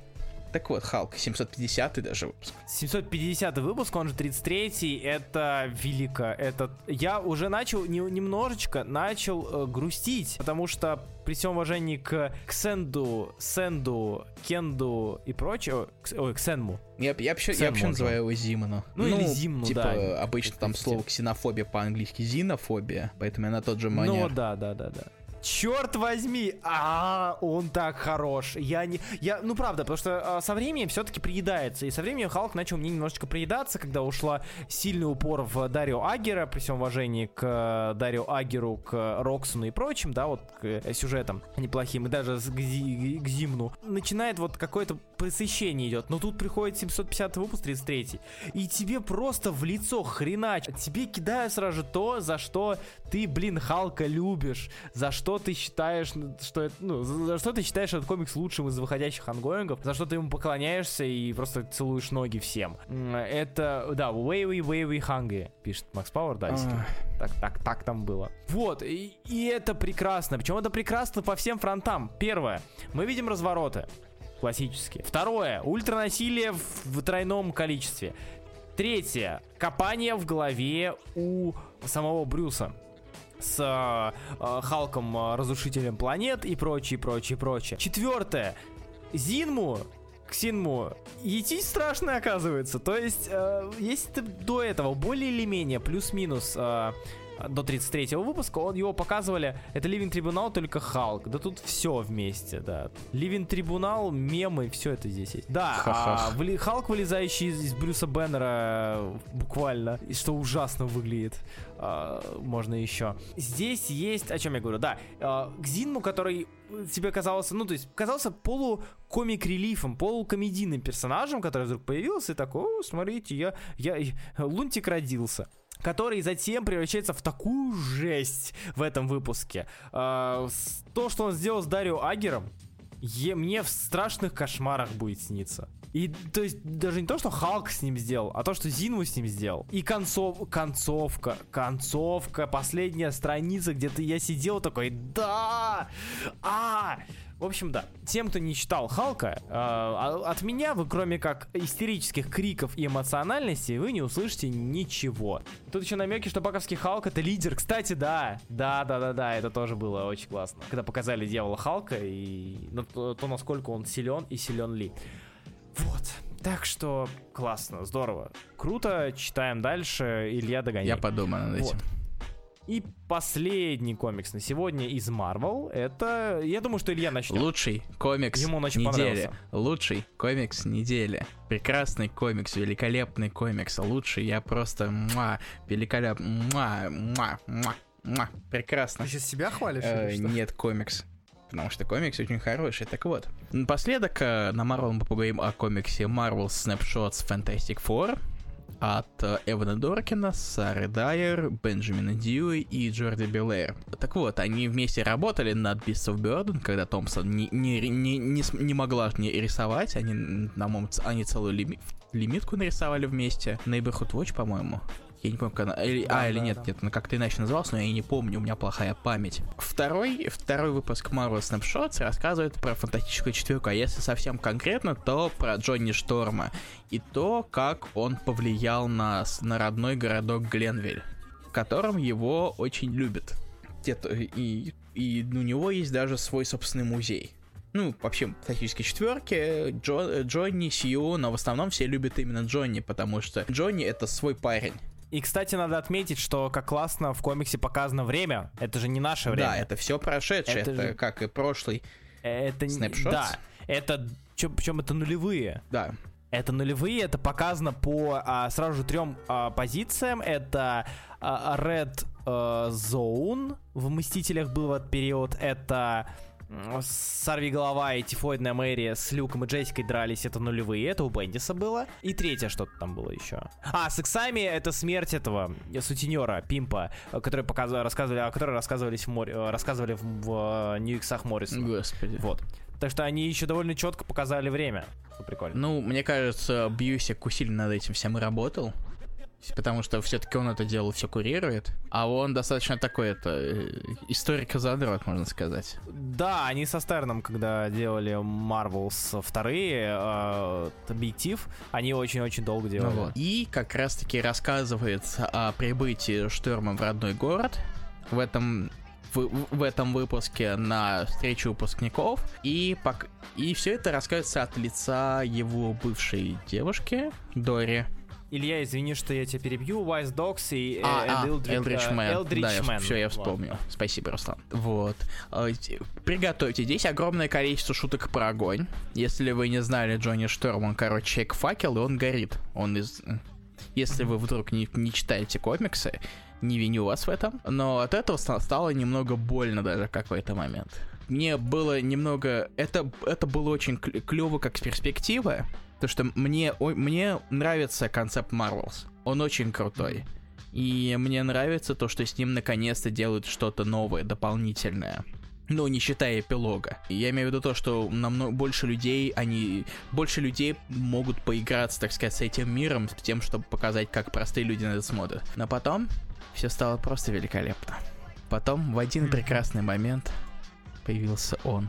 Так вот, Халк, 750 даже выпуск. 750 выпуск, он же 33-й, это велико. Это... Я уже начал, не, немножечко начал э, грустить, потому что при всем уважении к Ксенду, Сенду, Кенду и прочее, ой, Ксенму. Я, я, вообще, я вообще называю его Зиману. Ну, ну или Зимну, типа, да. обычно там слово ксенофобия по-английски зинофобия, поэтому я на тот же манер. Ну, да, да, да, да. Черт возьми, а он так хорош. Я не, я, ну правда, потому что а, со временем все-таки приедается, и со временем Халк начал мне немножечко приедаться, когда ушла сильный упор в Дарио Агера, при всем уважении к э, Дарио Агеру, к Роксону и прочим, да, вот к э, сюжетам неплохим, и даже к, Зи, к Зимну. Начинает вот какое-то пресыщение идет, но тут приходит 750 выпуск 33 и тебе просто в лицо хренач, тебе кидают сразу же то, за что ты, блин, Халка любишь, за что ты считаешь, что это, ну, за что ты считаешь этот комикс лучшим из выходящих ongoing ов, за что ты ему поклоняешься и просто целуешь ноги всем. Это, да, way way hungry, пишет Макс Пауэр, да, так, так, так там было. Вот, и, и это прекрасно, причем это прекрасно по всем фронтам. Первое, мы видим развороты классические. Второе, ультранасилие в, в тройном количестве. Третье, копание в голове у самого Брюса с э, Халком, э, разрушителем планет и прочее, прочее, прочее. Четвертое. Зинму Ксинму идти страшно оказывается. То есть, э, если ты до этого более или менее плюс-минус э, до 33 выпуска, он его показывали, это Living Трибунал, только Халк. Да тут все вместе, да. Living Трибунал, мемы, все это здесь есть. Да, а, вли, Халк, вылезающий из, из Брюса Беннера, буквально, и что ужасно выглядит. А, можно еще. Здесь есть, о чем я говорю, да, а, к Зинму, который тебе казался, ну, то есть, казался полукомик-релифом, полукомедийным персонажем, который вдруг появился и такой, о, смотрите, я, я, Лунтик родился который затем превращается в такую жесть в этом выпуске. А, то, что он сделал с Дарио Агером, е, мне в страшных кошмарах будет сниться. И то есть даже не то, что Халк с ним сделал, а то, что Зинву с ним сделал. И концов, концовка, концовка, последняя страница, где-то я сидел такой, да, а, В общем, да. Тем, кто не читал Халка, э, от меня вы, кроме как истерических криков и эмоциональности, вы не услышите ничего. Тут еще намеки, что Баковский Халк это лидер. Кстати, да. Да, да, да, да, это тоже было очень классно. Когда показали дьявола Халка и ну, то, то насколько он силен и силен ли. Вот. Так что классно, здорово. Круто, читаем дальше. Илья догоняет. Я подумаю над этим. Вот. И последний комикс на сегодня из Marvel. Это, я думаю, что Илья начнет. Лучший комикс Ему недели. Лучший комикс недели. Прекрасный комикс, великолепный комикс. Лучший, я просто муа, великолепный. Муа, муа, муа, муа. Прекрасно. Ты сейчас себя хвалишь? Э, нет, комикс потому что комикс очень хороший. Так вот, напоследок э, на Marvel мы поговорим о комиксе Marvel Snapshots Fantastic Four от Эвана Доркина, Сары Дайер, Бенджамина Дьюи и Джорди Белэр. Так вот, они вместе работали над Beasts of Burden, когда Томпсон не, не, не, не, не могла не рисовать, они, на они целую лими, лимитку нарисовали вместе. Neighborhood Watch, по-моему. Я не помню, как она... Или, да, а, или да, нет, да. нет, она как-то иначе называлась, но я не помню, у меня плохая память. Второй, второй выпуск Marvel Snapshots рассказывает про фантастическую четверку, а если совсем конкретно, то про Джонни Шторма и то, как он повлиял на, на родной городок Гленвиль, в котором его очень любят. И, и у него есть даже свой собственный музей ну, вообще, фантастические четверки, Джо, Джонни, Сью, но в основном все любят именно Джонни, потому что Джонни это свой парень. И, кстати, надо отметить, что как классно в комиксе показано время. Это же не наше время. Да, это все прошедшее. Это, это же... как и прошлый это снапшот. Да, это причем это нулевые. Да. Это нулевые, это показано по а, сразу же трем а, позициям. Это а, Red а, Zone в Мстителях был в этот период. Это Сорви голова и тифоидная Мэри с Люком и Джессикой дрались, это нулевые, это у Бендиса было. И третье что-то там было еще. А, с Иксами это смерть этого сутенера, Пимпа, который показывали, рассказывали, о которой рассказывались в море, э, рассказывали в, в Нью Иксах Моррисона. Господи. Вот. Так что они еще довольно четко показали время. Прикольно. Ну, мне кажется, Бьюсик усиленно над этим всем и работал потому что все-таки он это дело все курирует, а он достаточно такой, это, э, историк-задрот, можно сказать. Да, они со Стерном, когда делали Marvels вторые, э, объектив, они очень-очень долго делали. Ну вот. И как раз-таки рассказывается о прибытии Шторма в родной город, в этом в, в этом выпуске на встречу выпускников. И, пок... и все это рассказывается от лица его бывшей девушки, Дори. Илья, извини, что я тебя перебью. Wise Dogs и э, а, а, Элдрич Man. да, Я, все, я вспомнил. Ладно. Спасибо, Руслан. Вот. А, приготовьте. Здесь огромное количество шуток про огонь. Если вы не знали Джонни Шторм, он, короче, человек факел, и он горит. Он из... Если вы вдруг не, не читаете комиксы, не виню вас в этом, но от этого стало немного больно даже в какой-то момент. Мне было немного... Это, это было очень клево как перспектива, то, что мне, о, мне нравится концепт Marvels. Он очень крутой. И мне нравится то, что с ним наконец-то делают что-то новое, дополнительное. Ну, не считая эпилога. Я имею в виду то, что намного больше людей, они... Больше людей могут поиграться, так сказать, с этим миром, с тем, чтобы показать, как простые люди на это смотрят. Но потом все стало просто великолепно. Потом в один прекрасный момент появился он.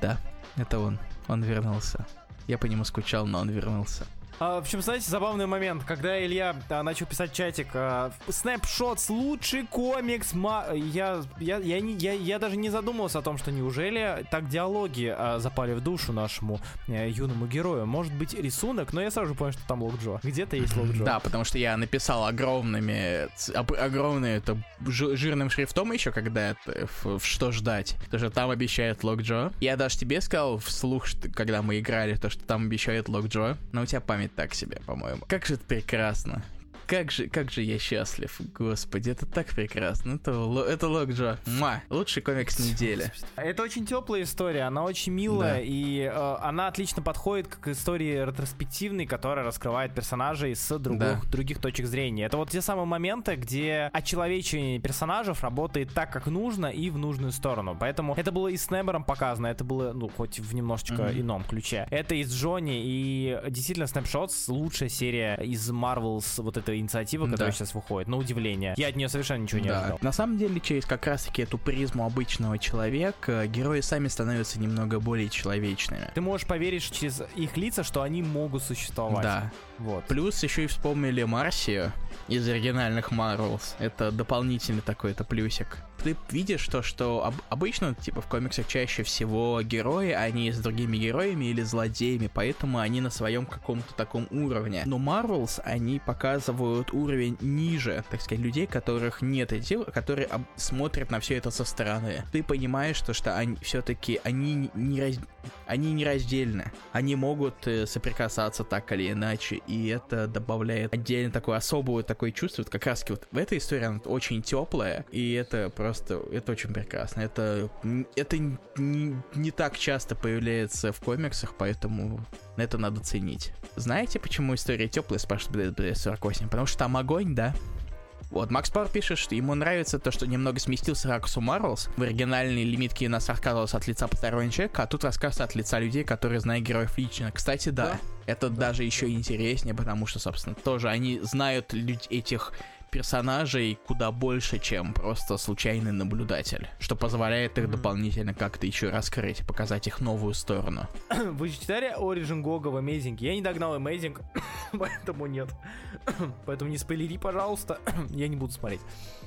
Да, это он. Он вернулся. Я по нему скучал, но он вернулся. А, в общем, знаете, забавный момент, когда Илья а, начал писать чатик, а, Snapshots лучший комикс, ма... я, я, я, не, я, я даже не задумывался о том, что неужели так диалоги а, запали в душу нашему а, юному герою. Может быть рисунок, но я сразу же понял, что там Лок Джо. Где-то есть Лок Джо. Да, потому что я написал огромными, огромные, это жирным шрифтом еще, когда это, в, в что ждать. То, что там обещает Лок Джо. Я даже тебе сказал вслух, что, когда мы играли, то, что там обещает Лок Джо, но у тебя память так себе, по-моему. Как же это прекрасно как же, как же я счастлив, господи, это так прекрасно. Это, это Локджо. Ма, лучший комикс недели. Это очень теплая история, она очень милая, да. и э, она отлично подходит к истории ретроспективной, которая раскрывает персонажей с других, да. других точек зрения. Это вот те самые моменты, где очеловечение персонажей работает так, как нужно, и в нужную сторону. Поэтому это было и с Небером показано, это было, ну, хоть в немножечко mm-hmm. ином ключе. Это и с Джонни, и действительно Snapshots лучшая серия из Marvels вот этой инициатива, которая да. сейчас выходит, на удивление. Я от нее совершенно ничего не да. ожидал. На самом деле, через как раз-таки эту призму обычного человека, герои сами становятся немного более человечными. Ты можешь поверить что через их лица, что они могут существовать. Да. Вот. Плюс еще и вспомнили Марсию из оригинальных Marvels. Это дополнительный такой-то плюсик ты видишь то, что об, обычно, типа, в комиксах чаще всего герои, они с другими героями или злодеями, поэтому они на своем каком-то таком уровне. Но Marvels, они показывают уровень ниже, так сказать, людей, которых нет этих, которые об, смотрят на все это со стороны. Ты понимаешь, что, что они все-таки, они не, раз, они не раздельны. Они могут э, соприкасаться так или иначе, и это добавляет отдельно такое особое такое чувство. Как раз вот в этой истории она очень теплая, и это просто просто, это очень прекрасно. Это, это не, не так часто появляется в комиксах, поэтому это надо ценить. Знаете, почему история теплая, спрашивает BD48? Потому что там огонь, да? Вот, Макс Пауэр пишет, что ему нравится то, что немного сместился ракурс у Марвелс. В оригинальной лимитке у нас рассказывался от лица постороннего человека, а тут рассказывается от лица людей, которые знают героев лично. Кстати, да, да. это да. даже еще интереснее, потому что, собственно, тоже они знают этих персонажей куда больше, чем просто случайный наблюдатель, что позволяет их дополнительно как-то еще раскрыть, показать их новую сторону. Вы читали Origin Гога в Amazing? Я не догнал Amazing, поэтому нет. поэтому не спойлери, пожалуйста, я не буду смотреть.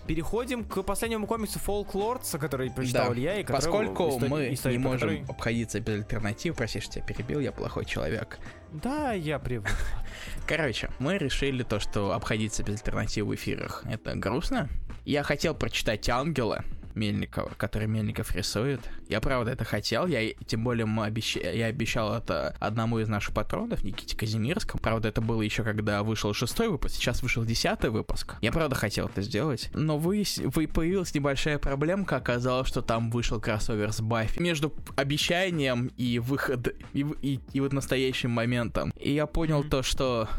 Переходим к последнему комиксу Folklords, который прочитал да. я. И Поскольку история, мы история, не можем которой... обходиться без альтернатив, прости, что тебя перебил, я плохой человек. Да, я привык. Короче, мы решили то, что обходиться без альтернатив в эфирах это грустно. Я хотел прочитать «Ангела», Мельникова, который Мельников рисует. Я правда это хотел, я тем более мы обещ... я обещал это одному из наших патронов, Никите Казимирскому. Правда, это было еще когда вышел шестой выпуск, сейчас вышел десятый выпуск. Я правда хотел это сделать, но вы... Вы появилась небольшая проблемка, оказалось, что там вышел кроссовер с Баффи. Между обещанием и выход и, и, и вот настоящим моментом. И я понял mm-hmm. то, что,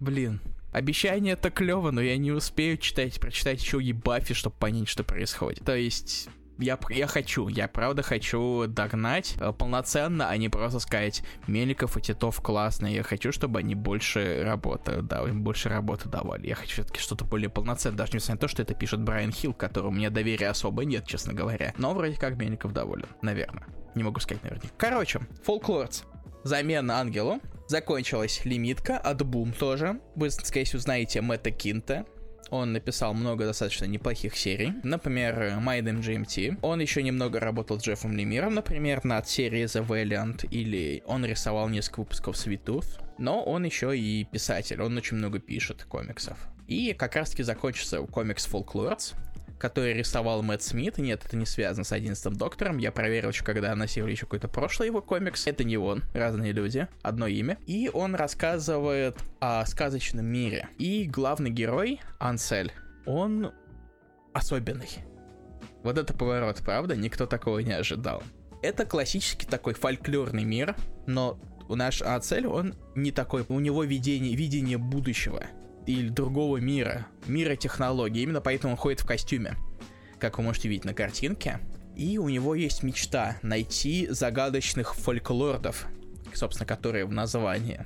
блин, Обещание это клево, но я не успею читать, прочитать еще и Баффи, чтобы понять, что происходит. То есть я, я хочу, я правда хочу догнать э, полноценно, а не просто сказать, Меликов и Титов классные. Я хочу, чтобы они больше работы, да, им больше работы давали. Я хочу все-таки что-то более полноценное, даже несмотря на то, что это пишет Брайан Хилл, которому у меня доверия особо нет, честно говоря. Но вроде как Мельников доволен, наверное. Не могу сказать наверняка. Короче, Folklords. Замена ангелу. Закончилась лимитка от Boom тоже. Вы, скорее всего, знаете Мэтта Кинта. Он написал много достаточно неплохих серий. Например, Майден GMT. Он еще немного работал с Джеффом Лемиром, например, над серией The Valiant. Или он рисовал несколько выпусков Sweet Tooth. Но он еще и писатель. Он очень много пишет комиксов. И как раз таки закончится комикс Folklords который рисовал Мэтт Смит. Нет, это не связано с 11 доктором. Я проверил еще, когда анонсировали еще какой-то прошлый его комикс. Это не он, разные люди, одно имя. И он рассказывает о сказочном мире. И главный герой, Ансель, он особенный. Вот это поворот, правда? Никто такого не ожидал. Это классический такой фольклорный мир, но у наш Ансель, он не такой, у него видение, видение будущего или другого мира, мира технологий. Именно поэтому он ходит в костюме, как вы можете видеть на картинке. И у него есть мечта найти загадочных фольклордов, собственно, которые в названии.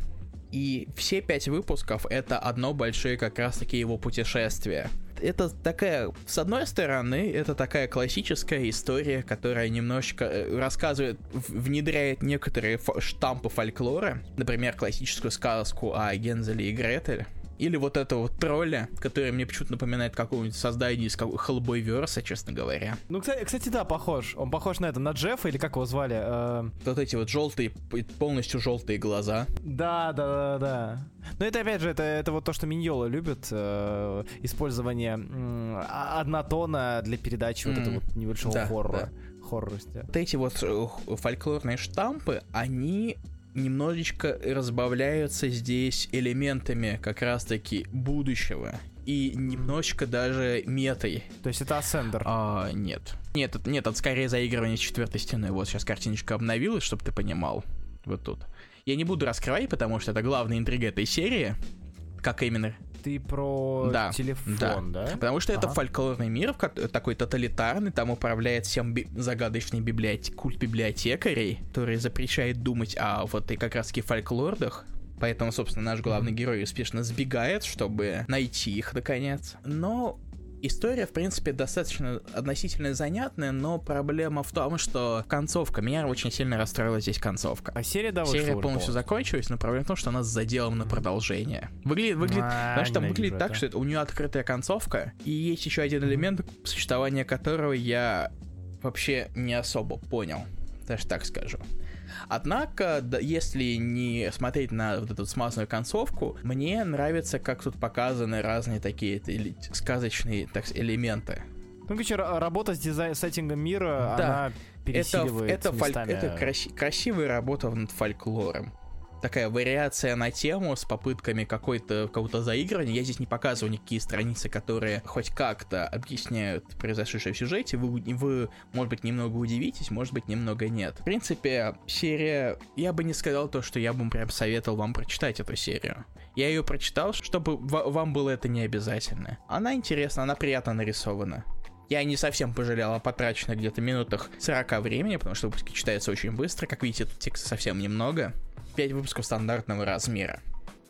И все пять выпусков это одно большое как раз-таки его путешествие. Это такая, с одной стороны, это такая классическая история, которая немножечко э, рассказывает, внедряет некоторые штампы фольклора, например, классическую сказку о Гензеле и Гретель, или вот этого тролля, который мне почему-то напоминает какого-нибудь создание из Хеллбой Верса, честно говоря. Ну, кстати, кстати, да, похож. Он похож на это, на Джеффа, или как его звали? Э... Вот эти вот желтые, полностью желтые глаза. Да, да, да, да. Но это, опять же, это, это вот то, что Миньола любит. Э, использование э, однотона для передачи mm. вот этого вот небольшого да, хоррора. Да. Хоррорости. Вот эти вот э, фольклорные штампы, они немножечко разбавляются здесь элементами как раз-таки будущего и немножечко даже метой. То есть это Ascender? А, нет. Нет, нет, это скорее заигрывание с четвертой стены. Вот сейчас картиночка обновилась, чтобы ты понимал. Вот тут. Я не буду раскрывать, потому что это главная интрига этой серии. Как именно ты про да, телефон, да? да? Потому что ага. это фольклорный мир, такой тоталитарный, там управляет всем би- загадочный библиотек, культ библиотекарей, который запрещает думать о вот и как раз таки фольклордах, Поэтому, собственно, наш главный герой успешно сбегает, чтобы найти их, наконец. Но История, в принципе, достаточно относительно занятная, но проблема в том, что концовка. Меня очень сильно расстроила здесь концовка. А серия, да, Серия полностью полностью закончилась, но проблема в том, что она с заделом на продолжение. Выглядит, выглядит, а, знаешь, там выглядит так, что это, у нее открытая концовка, и есть еще один элемент, существование которого я вообще не особо понял. Даже так скажу. Однако, да, если не смотреть на вот эту смазанную концовку, мне нравится, как тут показаны разные такие сказочные так, элементы. Ну, короче, работа с дизайн сеттингом мира, да. она пересиливает это, это, фольк, это крас- красивая работа над фольклором такая вариация на тему с попытками какой-то какого-то заигрывания. Я здесь не показываю никакие страницы, которые хоть как-то объясняют произошедшее в сюжете. Вы, вы, может быть, немного удивитесь, может быть, немного нет. В принципе, серия... Я бы не сказал то, что я бы прям советовал вам прочитать эту серию. Я ее прочитал, чтобы вам было это не обязательно. Она интересна, она приятно нарисована. Я не совсем пожалел о потраченных где-то минутах 40 времени, потому что выпуски читаются очень быстро. Как видите, тут текста совсем немного. 5 выпусков стандартного размера.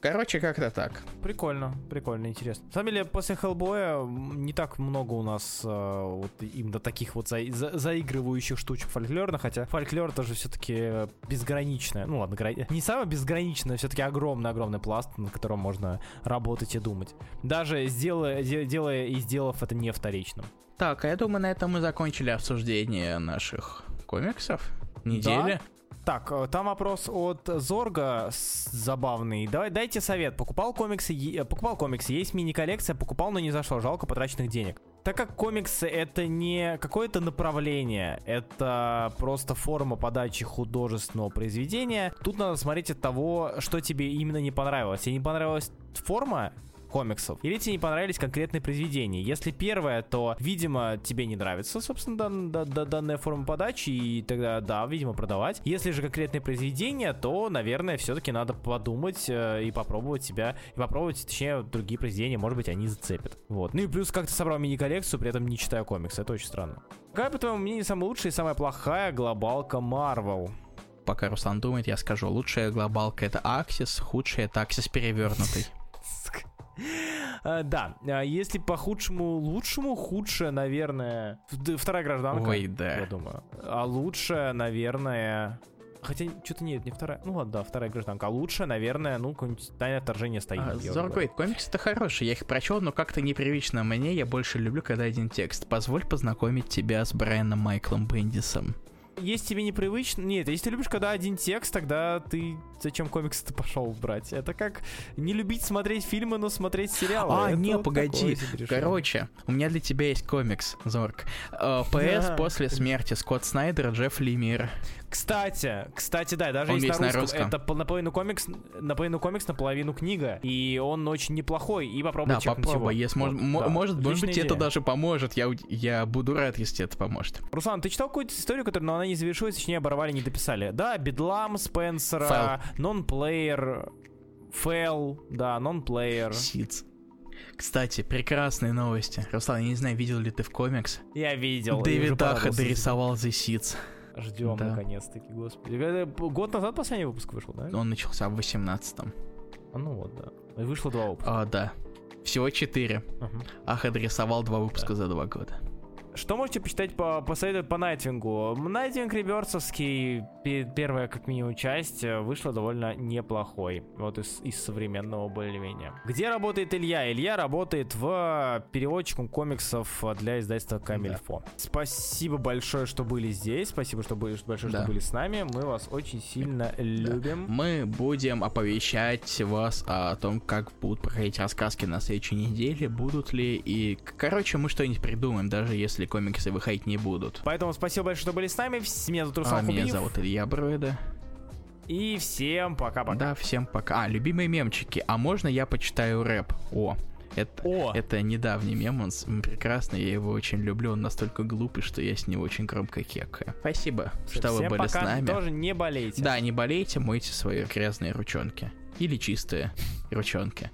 Короче, как-то так. Прикольно, прикольно, интересно. На самом деле, после Хеллбоя не так много у нас э, вот именно таких вот за, за, заигрывающих штучек фольклорных, хотя фольклор тоже все-таки безграничное. Ну ладно, грани... не самое безграничное, все-таки огромный-огромный пласт, на котором можно работать и думать. Даже сделая, делая и сделав это не вторичным. Так, а я думаю, на этом мы закончили обсуждение наших комиксов недели. Да? Так, э, там вопрос от Зорга забавный. Давай, дайте совет. Покупал комиксы, е- покупал комиксы, есть мини-коллекция, покупал, но не зашло, жалко потраченных денег. Так как комиксы это не какое-то направление, это просто форма подачи художественного произведения, тут надо смотреть от того, что тебе именно не понравилось. Тебе не понравилась форма, комиксов, или тебе не понравились конкретные произведения. Если первое, то, видимо, тебе не нравится, собственно, дан, дан, дан, данная форма подачи, и тогда, да, видимо, продавать. Если же конкретные произведения, то, наверное, все-таки надо подумать э, и попробовать себя, и попробовать, точнее, другие произведения, может быть, они зацепят. Вот. Ну и плюс как-то собрал мини-коллекцию, при этом не читая комиксы, это очень странно. Какая, по твоему мнению, самая лучшая и самая плохая глобалка Marvel? Пока Руслан думает, я скажу, лучшая глобалка это Аксис, худшая это Аксис перевернутый. А, да, а если по худшему лучшему, худшее, наверное... Вторая гражданка. Ой, да. Я думаю. А лучшее, наверное... Хотя, что-то нет, не вторая. Ну ладно, да, вторая гражданка. А лучше, наверное, ну, какое-нибудь тайное вторжение стоит. А, Зоргойд, комиксы это хорошие, я их прочел, но как-то непривычно мне. Я больше люблю, когда один текст. Позволь познакомить тебя с Брайаном Майклом Бендисом если тебе непривычно... Нет, если ты любишь, когда один текст, тогда ты зачем комиксы-то пошел брать? Это как не любить смотреть фильмы, но смотреть сериалы. А, Это не, вот погоди. Короче, у меня для тебя есть комикс, Зорг. Uh, э, ПС после смерти Скотт Снайдер, Джефф Лемир. Кстати, кстати, да, даже он есть, на русском. русском. Это наполовину комикс, наполовину комикс, наполовину книга. И он очень неплохой. И попробуй Да, попробуй. Если, вот, может, да. может, может быть, идея. это даже поможет. Я, я буду рад, если это поможет. Руслан, ты читал какую-то историю, которую, но она не завершилась, точнее, оборвали, не дописали. Да, Бедлам, Спенсера, нон-плеер, Фэл, да, нон-плеер. Сидс. Кстати, прекрасные новости. Руслан, я не знаю, видел ли ты в комикс? Я видел. Дэвид Даха дорисовал The Seeds. Ждем, да. наконец-таки, господи. Год назад последний выпуск вышел, да? Он начался в 18-м. А ну вот, да. И вышло два выпуска. А, да. Всего четыре. Угу. Ах, адресовал два выпуска да. за два года. Что можете почитать по, посоветовать по Найтвингу? Найтвинг Реберсовский, первая как минимум часть, э, вышла довольно неплохой. Вот из, из современного более-менее. Где работает Илья? Илья работает в переводчиком комиксов для издательства Камильфо. Да. Спасибо большое, что были здесь. Спасибо что были, большое, да. что были с нами. Мы вас очень сильно да. любим. Мы будем оповещать вас о том, как будут проходить рассказки на следующей неделе, будут ли и... Короче, мы что-нибудь придумаем, даже если если комиксы выходить не будут. Поэтому спасибо большое, что были с нами. Меня зовут Руслан а, Меня зовут Илья Броида. И всем пока-пока. Да, всем пока. А, любимые мемчики. А можно я почитаю рэп? О, это, О. это недавний мем, он прекрасный, я его очень люблю, он настолько глупый, что я с него очень громко кекаю. Спасибо, Все, что вы были пока с нами. тоже не болейте. Да, не болейте, мойте свои грязные ручонки. Или чистые ручонки.